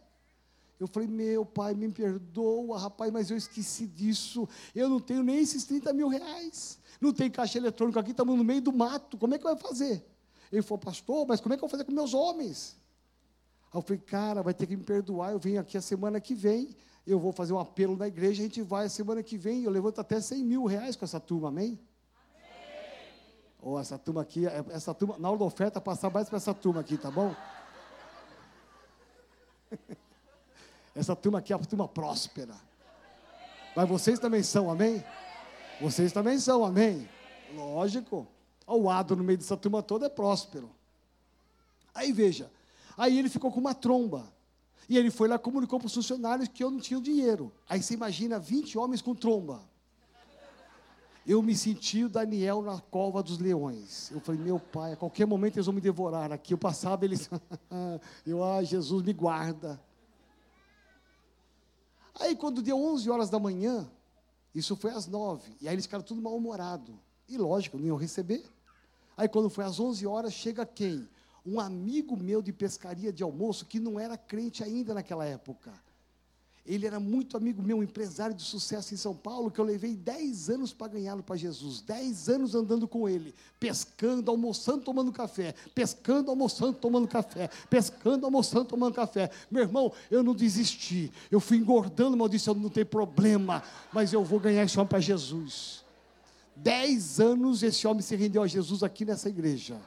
Eu falei, meu pai, me perdoa, rapaz, mas eu esqueci disso. Eu não tenho nem esses 30 mil reais. Não tem caixa eletrônico aqui, estamos no meio do mato. Como é que vai fazer? Ele falou, pastor, mas como é que eu vou fazer com meus homens? Aí eu falei, cara, vai ter que me perdoar. Eu venho aqui a semana que vem eu vou fazer um apelo na igreja, a gente vai, semana que vem, eu levanto até 100 mil reais com essa turma, amém? amém. Oh, essa turma aqui, é, essa turma, na hora da oferta, passar mais para essa turma aqui, tá bom? essa turma aqui é uma turma próspera. Mas vocês também são, amém? Vocês também são, amém? Lógico. O Ado no meio dessa turma toda é próspero. Aí veja, aí ele ficou com uma tromba. E ele foi lá comunicou para os funcionários que eu não tinha dinheiro. Aí você imagina 20 homens com tromba. Eu me senti o Daniel na cova dos leões. Eu falei, meu pai, a qualquer momento eles vão me devorar aqui. Eu passava, eles. eu, ah, Jesus, me guarda. Aí, quando deu 11 horas da manhã, isso foi às 9. E aí eles ficaram tudo mal-humorados. E lógico, não iam receber. Aí, quando foi às 11 horas, chega quem? Um amigo meu de pescaria de almoço, que não era crente ainda naquela época. Ele era muito amigo meu, um empresário de sucesso em São Paulo, que eu levei 10 anos para ganhá-lo para Jesus. 10 anos andando com ele, pescando, almoçando, tomando café. Pescando, almoçando, tomando café. Pescando, almoçando, tomando café. Meu irmão, eu não desisti. Eu fui engordando, mas disse: eu não tem problema, mas eu vou ganhar esse homem para Jesus. 10 anos esse homem se rendeu a Jesus aqui nessa igreja.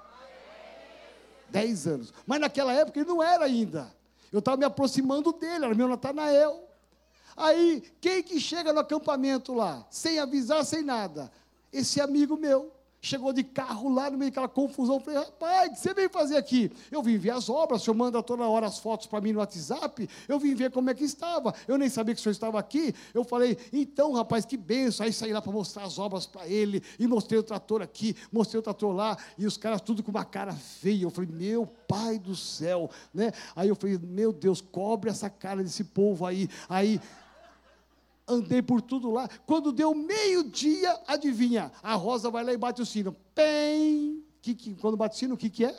Dez anos. Mas naquela época ele não era ainda. Eu estava me aproximando dele, era meu Natanael. Aí, quem que chega no acampamento lá, sem avisar, sem nada? Esse amigo meu chegou de carro lá no meio daquela confusão. Falei, rapaz, o que você veio fazer aqui? Eu vim ver as obras, o senhor manda toda hora as fotos para mim no WhatsApp. Eu vim ver como é que estava. Eu nem sabia que o senhor estava aqui. Eu falei, então, rapaz, que benção. Aí saí lá para mostrar as obras para ele. E mostrei o trator aqui, mostrei o trator lá. E os caras tudo com uma cara feia. Eu falei, meu pai do céu. Né? Aí eu falei, meu Deus, cobre essa cara desse povo aí. Aí andei por tudo lá. Quando deu meio-dia, adivinha? A Rosa vai lá e bate o sino. Pem! Que, que, quando bate o sino, o que, que é?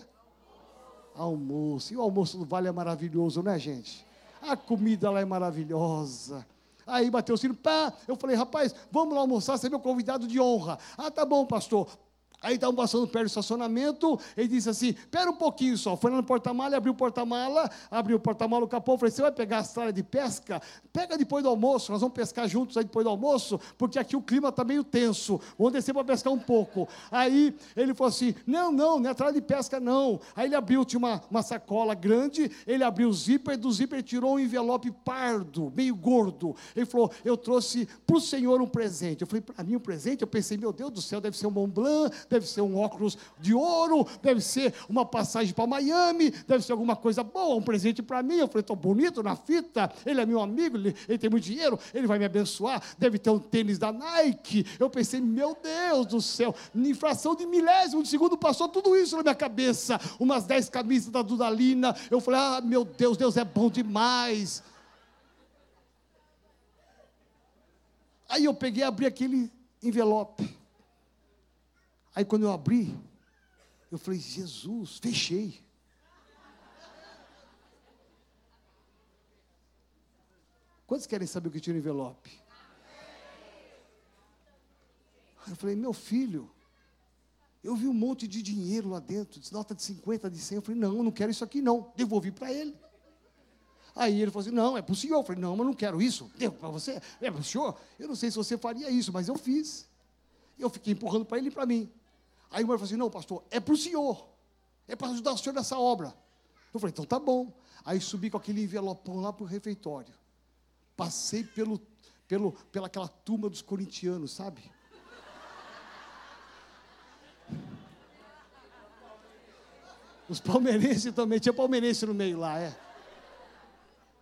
Almoço. E o almoço do vale é maravilhoso, né, gente? A comida lá é maravilhosa. Aí bateu o sino, pá, eu falei, rapaz, vamos lá almoçar, você é meu convidado de honra. Ah, tá bom, pastor. Aí estavam passando perto do estacionamento, ele disse assim: Pera um pouquinho só. Foi lá no porta-mala, abriu o porta-mala, abriu o porta-mala, o capô, falei: Você vai pegar a estrada de pesca? Pega depois do almoço, nós vamos pescar juntos aí depois do almoço, porque aqui o clima está meio tenso. Vamos descer para pescar um pouco. Aí ele falou assim: Não, não, não é estrada de pesca, não. Aí ele abriu, tinha uma, uma sacola grande, ele abriu o zíper, do zíper tirou um envelope pardo, meio gordo. Ele falou: Eu trouxe para o senhor um presente. Eu falei: Para mim um presente? Eu pensei: Meu Deus do céu, deve ser um Mont Blanc deve ser um óculos de ouro, deve ser uma passagem para Miami, deve ser alguma coisa boa, um presente para mim. Eu falei, estou bonito na fita, ele é meu amigo, ele, ele, tem muito dinheiro, ele vai me abençoar, deve ter um tênis da Nike. Eu pensei, meu Deus do céu, infração de milésimo de segundo passou tudo isso na minha cabeça. Umas dez camisas da Dudalina. Eu falei, ah, meu Deus, Deus é bom demais. Aí eu peguei e abri aquele envelope. Aí quando eu abri, eu falei, Jesus, fechei. Quantos querem saber o que tinha no envelope? Aí eu falei, meu filho, eu vi um monte de dinheiro lá dentro, de nota de 50, de 100. Eu falei, não, eu não quero isso aqui não. Devolvi para ele. Aí ele falou assim, não, é para o senhor. Eu falei, não, mas não quero isso. Devo para você? É para o senhor? Eu não sei se você faria isso, mas eu fiz. Eu fiquei empurrando para ele e para mim. Aí o irmão falou assim: não, pastor, é para o senhor, é para ajudar o senhor nessa obra. Eu falei: então tá bom. Aí subi com aquele envelopão lá para o refeitório. Passei pelo, pelo, pela aquela turma dos corintianos, sabe? Os palmeirenses também, tinha palmeirense no meio lá, é.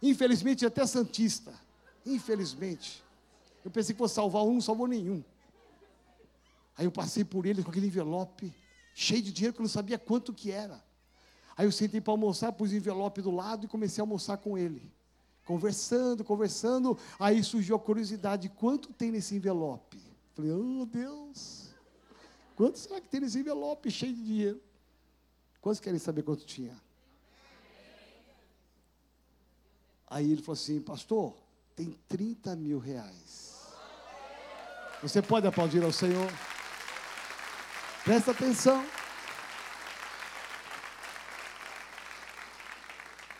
Infelizmente, até Santista. Infelizmente. Eu pensei que fosse salvar um, não salvou nenhum. Aí eu passei por ele com aquele envelope, cheio de dinheiro que eu não sabia quanto que era. Aí eu sentei para almoçar, pus o envelope do lado e comecei a almoçar com ele. Conversando, conversando, aí surgiu a curiosidade, quanto tem nesse envelope? Falei, oh Deus, quanto será que tem nesse envelope cheio de dinheiro? Quantos querem saber quanto tinha? Aí ele falou assim, pastor, tem 30 mil reais. Você pode aplaudir ao Senhor? Presta atenção.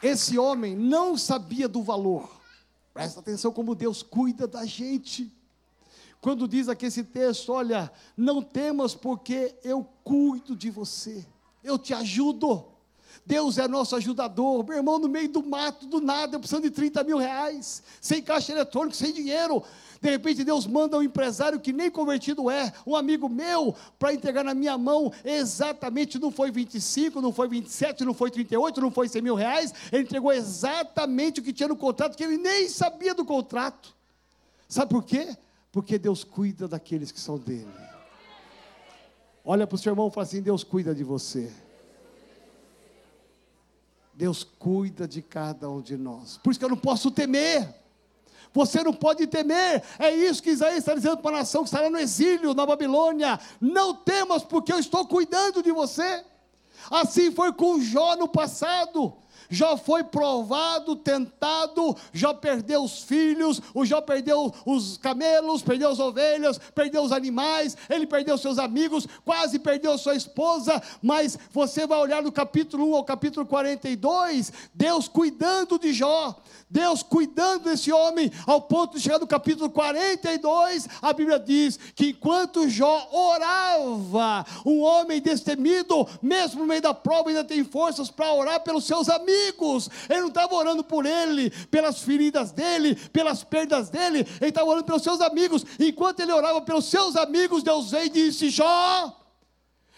Esse homem não sabia do valor. Presta atenção como Deus cuida da gente. Quando diz aqui esse texto, olha, não temas porque eu cuido de você. Eu te ajudo. Deus é nosso ajudador. Meu irmão, no meio do mato, do nada, eu precisando de 30 mil reais, sem caixa eletrônico, sem dinheiro. De repente Deus manda um empresário que nem convertido é, um amigo meu, para entregar na minha mão exatamente, não foi 25, não foi 27, não foi 38, não foi 100 mil reais, ele entregou exatamente o que tinha no contrato, que ele nem sabia do contrato. Sabe por quê? Porque Deus cuida daqueles que são dele. Olha para o seu irmão e fala assim: Deus cuida de você. Deus cuida de cada um de nós. Por isso que eu não posso temer. Você não pode temer. É isso que Isaías está dizendo para a nação que estará no exílio na Babilônia. Não temas, porque eu estou cuidando de você. Assim foi com Jó no passado. Jó foi provado, tentado, Jó perdeu os filhos, o Jó perdeu os camelos, perdeu as ovelhas, perdeu os animais, ele perdeu seus amigos, quase perdeu sua esposa, mas você vai olhar no capítulo 1 ao capítulo 42, Deus cuidando de Jó, Deus cuidando desse homem, ao ponto de chegar no capítulo 42, a Bíblia diz que enquanto Jó orava, um homem destemido, mesmo no meio da prova, ainda tem forças para orar pelos seus amigos. Ele não estava orando por ele, pelas feridas dele, pelas perdas dele, ele estava orando pelos seus amigos. Enquanto ele orava pelos seus amigos, Deus veio e disse: Jó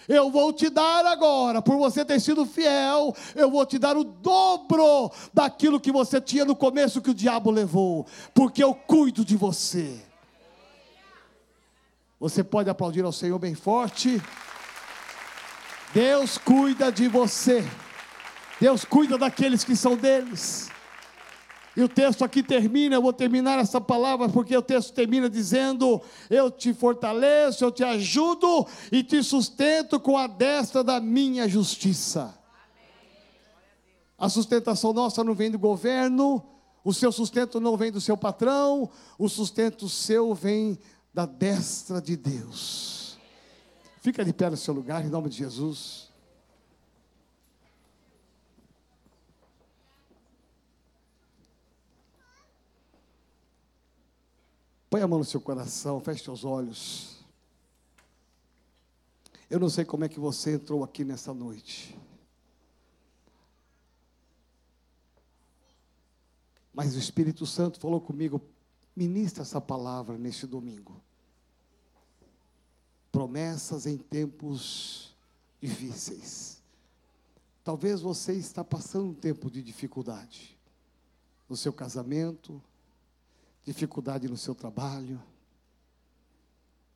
eu vou te dar agora, por você ter sido fiel, eu vou te dar o dobro daquilo que você tinha no começo que o diabo levou, porque eu cuido de você. Você pode aplaudir ao Senhor bem forte. Deus cuida de você. Deus cuida daqueles que são deles. E o texto aqui termina, eu vou terminar essa palavra, porque o texto termina dizendo: Eu te fortaleço, eu te ajudo e te sustento com a destra da minha justiça. A sustentação nossa não vem do governo, O seu sustento não vem do seu patrão, o sustento seu vem da destra de Deus. Fica de pé no seu lugar, em nome de Jesus. Põe a mão no seu coração, feche seus olhos. Eu não sei como é que você entrou aqui nessa noite. Mas o Espírito Santo falou comigo, ministra essa palavra neste domingo. Promessas em tempos difíceis. Talvez você está passando um tempo de dificuldade no seu casamento, dificuldade no seu trabalho,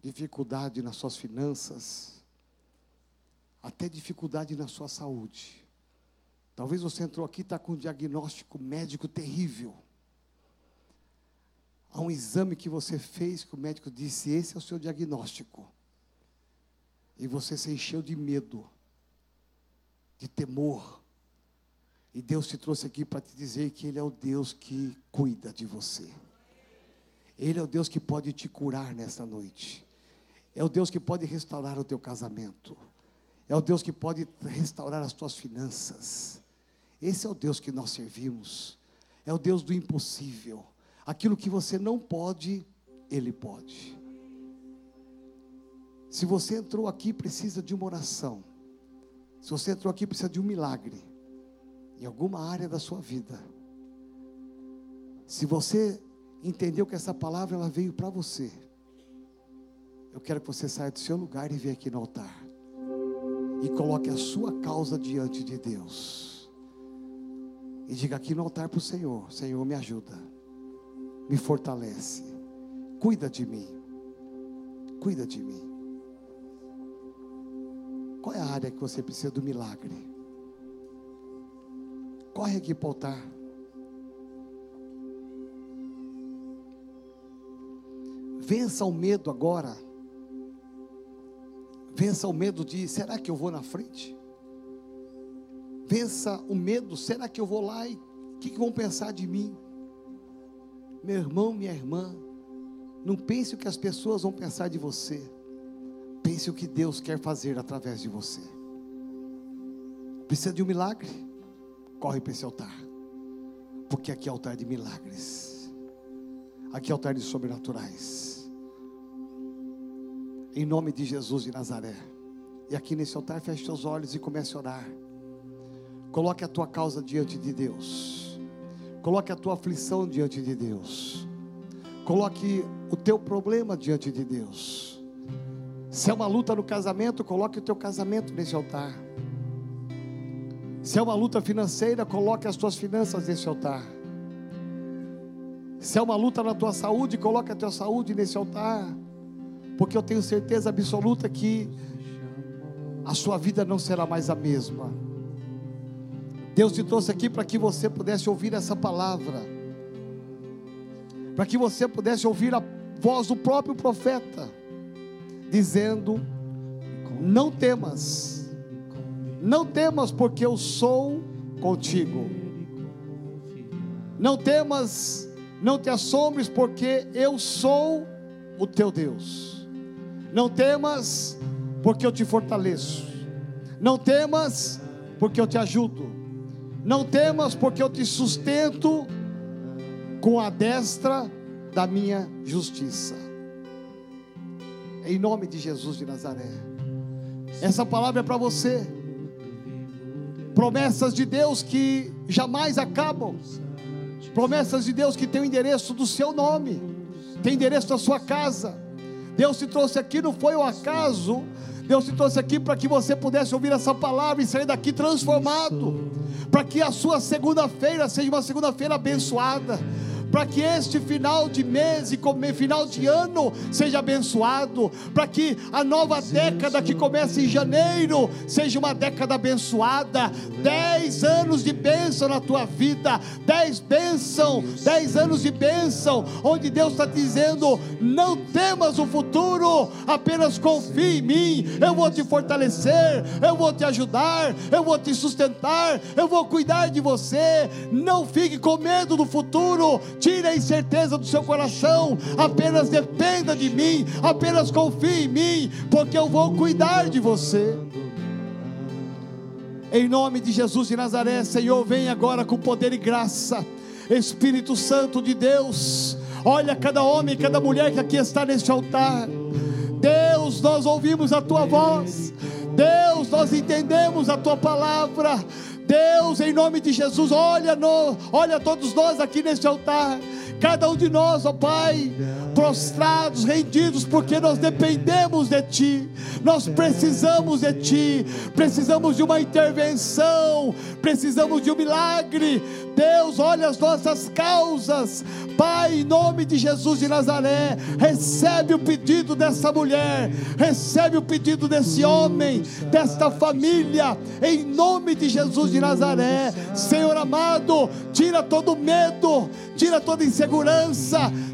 dificuldade nas suas finanças, até dificuldade na sua saúde. Talvez você entrou aqui e está com um diagnóstico médico terrível. Há um exame que você fez que o médico disse: esse é o seu diagnóstico. E você se encheu de medo, de temor. E Deus te trouxe aqui para te dizer que Ele é o Deus que cuida de você. Ele é o Deus que pode te curar nessa noite. É o Deus que pode restaurar o teu casamento. É o Deus que pode restaurar as tuas finanças. Esse é o Deus que nós servimos. É o Deus do impossível. Aquilo que você não pode, Ele pode. Se você entrou aqui, precisa de uma oração. Se você entrou aqui, precisa de um milagre. Em alguma área da sua vida. Se você entendeu que essa palavra ela veio para você. Eu quero que você saia do seu lugar e venha aqui no altar. E coloque a sua causa diante de Deus. E diga aqui no altar para o Senhor: Senhor, me ajuda, me fortalece, cuida de mim, cuida de mim. Qual é a área que você precisa do milagre? Corre aqui para o altar. Vença o medo agora. Vença o medo de: será que eu vou na frente? Vença o medo. Será que eu vou lá e o que, que vão pensar de mim? Meu irmão, minha irmã, não pense o que as pessoas vão pensar de você. Pense o que Deus quer fazer através de você. Precisa de um milagre? Corre para esse altar. Porque aqui é altar de milagres. Aqui é altar de sobrenaturais. Em nome de Jesus de Nazaré. E aqui nesse altar, feche seus olhos e comece a orar. Coloque a tua causa diante de Deus. Coloque a tua aflição diante de Deus. Coloque o teu problema diante de Deus. Se é uma luta no casamento, coloque o teu casamento nesse altar. Se é uma luta financeira, coloque as tuas finanças nesse altar. Se é uma luta na tua saúde, coloque a tua saúde nesse altar. Porque eu tenho certeza absoluta que a sua vida não será mais a mesma. Deus te trouxe aqui para que você pudesse ouvir essa palavra, para que você pudesse ouvir a voz do próprio profeta, dizendo: Não temas, não temas, porque eu sou contigo. Não temas, não te assombres, porque eu sou o teu Deus. Não temas, porque eu te fortaleço. Não temas, porque eu te ajudo. Não temas, porque eu te sustento com a destra da minha justiça. Em nome de Jesus de Nazaré. Essa palavra é para você. Promessas de Deus que jamais acabam. Promessas de Deus que tem o endereço do seu nome, tem endereço da sua casa. Deus te trouxe aqui, não foi o acaso. Deus te trouxe aqui para que você pudesse ouvir essa palavra e sair daqui transformado para que a sua segunda-feira seja uma segunda-feira abençoada, para que este final de mês e final de ano seja abençoado, para que a nova década que começa em janeiro seja uma década abençoada. Dez anos de bênção na tua vida, dez bênção, dez anos de bênção, onde Deus está dizendo: não temas o futuro, apenas confie em mim, eu vou te fortalecer, eu vou te ajudar, eu vou te sustentar, eu vou cuidar de você. Não fique com medo do futuro, tire a incerteza do seu coração, apenas dependa de mim, apenas confie em mim, porque eu vou cuidar de você. Em nome de Jesus de Nazaré, Senhor, vem agora com poder e graça. Espírito Santo de Deus, olha cada homem, cada mulher que aqui está neste altar. Deus, nós ouvimos a tua voz. Deus, nós entendemos a tua palavra. Deus, em nome de Jesus, olha, no, olha todos nós aqui neste altar cada um de nós, ó Pai, prostrados, rendidos, porque nós dependemos de Ti, nós precisamos de Ti, precisamos de uma intervenção, precisamos de um milagre. Deus, olha as nossas causas, Pai, em nome de Jesus de Nazaré, recebe o pedido dessa mulher, recebe o pedido desse homem, desta família, em nome de Jesus de Nazaré, Senhor amado, tira todo medo, tira toda insegurança,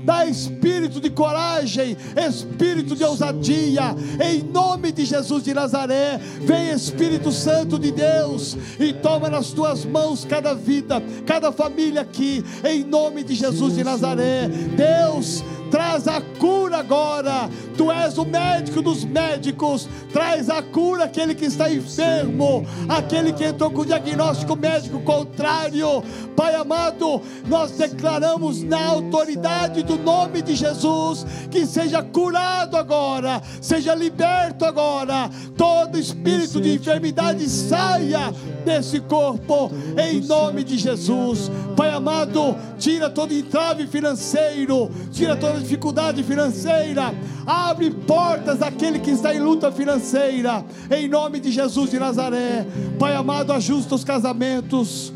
dá espírito de coragem, espírito de ousadia, em nome de Jesus de Nazaré. Vem Espírito Santo de Deus e toma nas tuas mãos cada vida, cada família aqui, em nome de Jesus de Nazaré. Deus, traz a cura agora. Tu és o médico dos médicos, traz a cura aquele que está enfermo, aquele que entrou com o diagnóstico médico contrário. Pai amado, nós declaramos na autoridade do nome de Jesus que seja curado agora, seja liberto agora. Todo espírito de enfermidade saia desse corpo, em nome de Jesus. Pai amado, tira todo entrave financeiro, tira dificuldade financeira, abre portas daquele que está em luta financeira, em nome de Jesus de Nazaré. Pai amado, ajusta os casamentos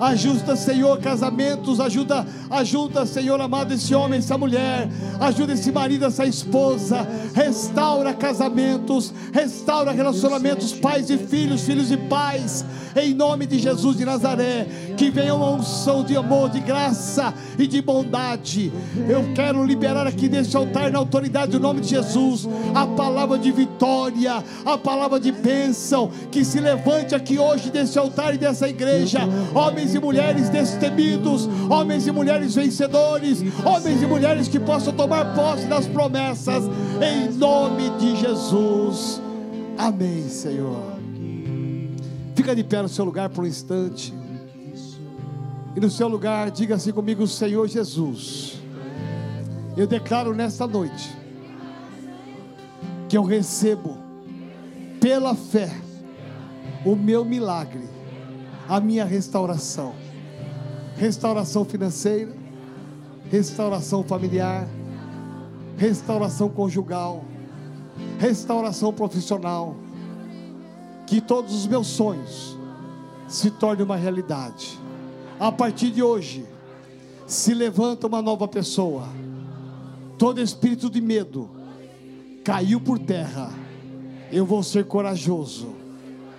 Ajuda, Senhor, casamentos, ajuda, ajuda, Senhor amado, esse homem, essa mulher, ajuda esse marido, essa esposa, restaura casamentos, restaura relacionamentos, pais e filhos, filhos e pais, em nome de Jesus de Nazaré, que venha uma unção de amor, de graça e de bondade. Eu quero liberar aqui neste altar, na autoridade do nome de Jesus, a palavra de vitória, a palavra de bênção, que se levante aqui hoje desse altar e dessa igreja, homens homens e mulheres destemidos, homens e mulheres vencedores, homens e mulheres que possam tomar posse das promessas, em nome de Jesus. Amém, Senhor. Fica de pé no seu lugar por um instante. E no seu lugar, diga assim comigo, Senhor Jesus. Eu declaro nesta noite que eu recebo pela fé o meu milagre a minha restauração. Restauração financeira, restauração familiar, restauração conjugal, restauração profissional. Que todos os meus sonhos se tornem uma realidade. A partir de hoje, se levanta uma nova pessoa. Todo espírito de medo caiu por terra. Eu vou ser corajoso.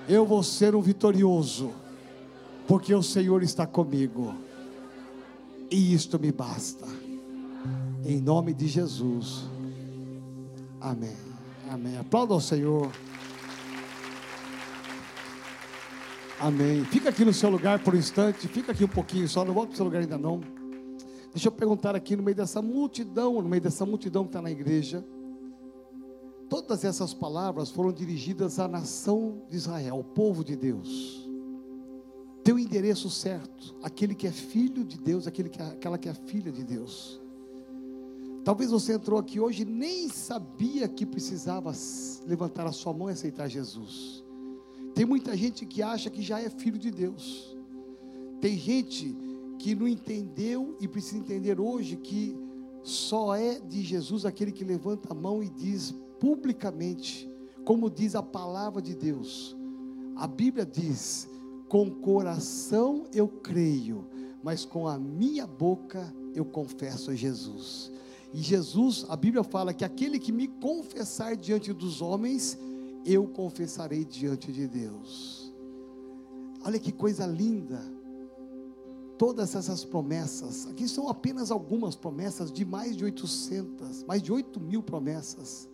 Eu vou ser um vitorioso porque o Senhor está comigo, e isto me basta. Em nome de Jesus. Amém. Amém. Aplauda ao Senhor. Amém. Fica aqui no seu lugar por um instante. Fica aqui um pouquinho só. Não volta para o seu lugar ainda não. Deixa eu perguntar aqui no meio dessa multidão, no meio dessa multidão que está na igreja. Todas essas palavras foram dirigidas à nação de Israel, ao povo de Deus teu endereço certo, aquele que é filho de Deus, aquele que é, aquela que é filha de Deus. Talvez você entrou aqui hoje e nem sabia que precisava levantar a sua mão e aceitar Jesus. Tem muita gente que acha que já é filho de Deus. Tem gente que não entendeu e precisa entender hoje que só é de Jesus aquele que levanta a mão e diz publicamente, como diz a palavra de Deus. A Bíblia diz: com coração eu creio, mas com a minha boca eu confesso a Jesus. E Jesus, a Bíblia fala que aquele que me confessar diante dos homens, eu confessarei diante de Deus. Olha que coisa linda. Todas essas promessas, aqui são apenas algumas promessas de mais de 800, mais de 8 mil promessas.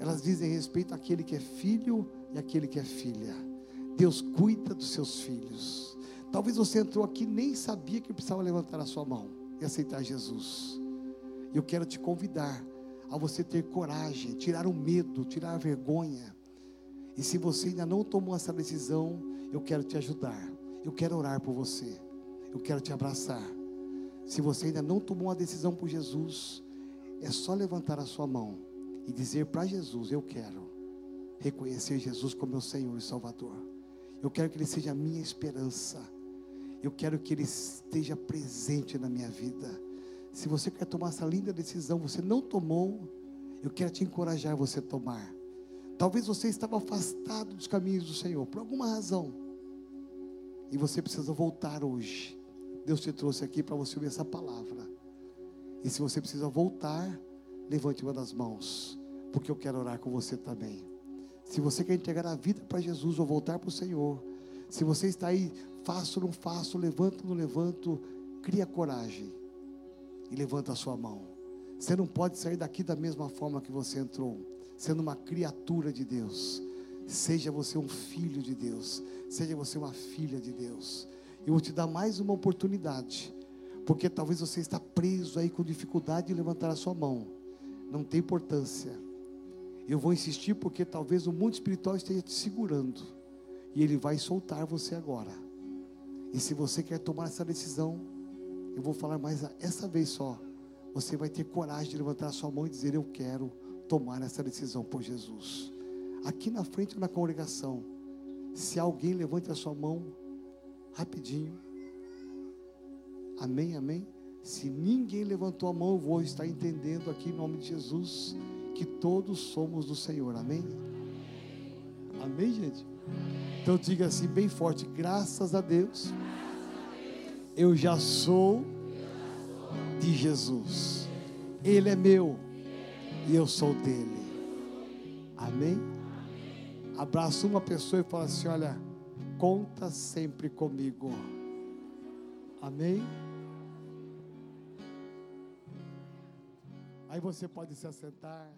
Elas dizem respeito àquele que é filho e àquele que é filha. Deus cuida dos seus filhos. Talvez você entrou aqui nem sabia que precisava levantar a sua mão e aceitar Jesus. Eu quero te convidar a você ter coragem, tirar o medo, tirar a vergonha. E se você ainda não tomou essa decisão, eu quero te ajudar. Eu quero orar por você. Eu quero te abraçar. Se você ainda não tomou uma decisão por Jesus, é só levantar a sua mão e dizer para Jesus: Eu quero reconhecer Jesus como meu Senhor e Salvador. Eu quero que Ele seja a minha esperança. Eu quero que Ele esteja presente na minha vida. Se você quer tomar essa linda decisão, você não tomou, eu quero te encorajar a você tomar. Talvez você estava afastado dos caminhos do Senhor, por alguma razão. E você precisa voltar hoje. Deus te trouxe aqui para você ouvir essa palavra. E se você precisa voltar, levante uma das mãos, porque eu quero orar com você também. Se você quer entregar a vida para Jesus ou voltar para o Senhor, se você está aí faço ou não faço, levanto ou não levanto, cria coragem e levanta a sua mão. Você não pode sair daqui da mesma forma que você entrou, sendo uma criatura de Deus. Seja você um filho de Deus, seja você uma filha de Deus. Eu vou te dar mais uma oportunidade, porque talvez você está preso aí com dificuldade de levantar a sua mão. Não tem importância. Eu vou insistir porque talvez o mundo espiritual esteja te segurando e ele vai soltar você agora. E se você quer tomar essa decisão, eu vou falar mais essa vez só. Você vai ter coragem de levantar a sua mão e dizer: Eu quero tomar essa decisão por Jesus. Aqui na frente na congregação, se alguém levante a sua mão, rapidinho. Amém, amém. Se ninguém levantou a mão, eu vou estar entendendo aqui em nome de Jesus que todos somos do Senhor. Amém? Amém, gente? Então diga assim bem forte: graças a Deus, eu já sou de Jesus. Ele é meu e eu sou dele. Amém? Abraça uma pessoa e fala assim: olha, conta sempre comigo. Amém? Aí você pode se assentar.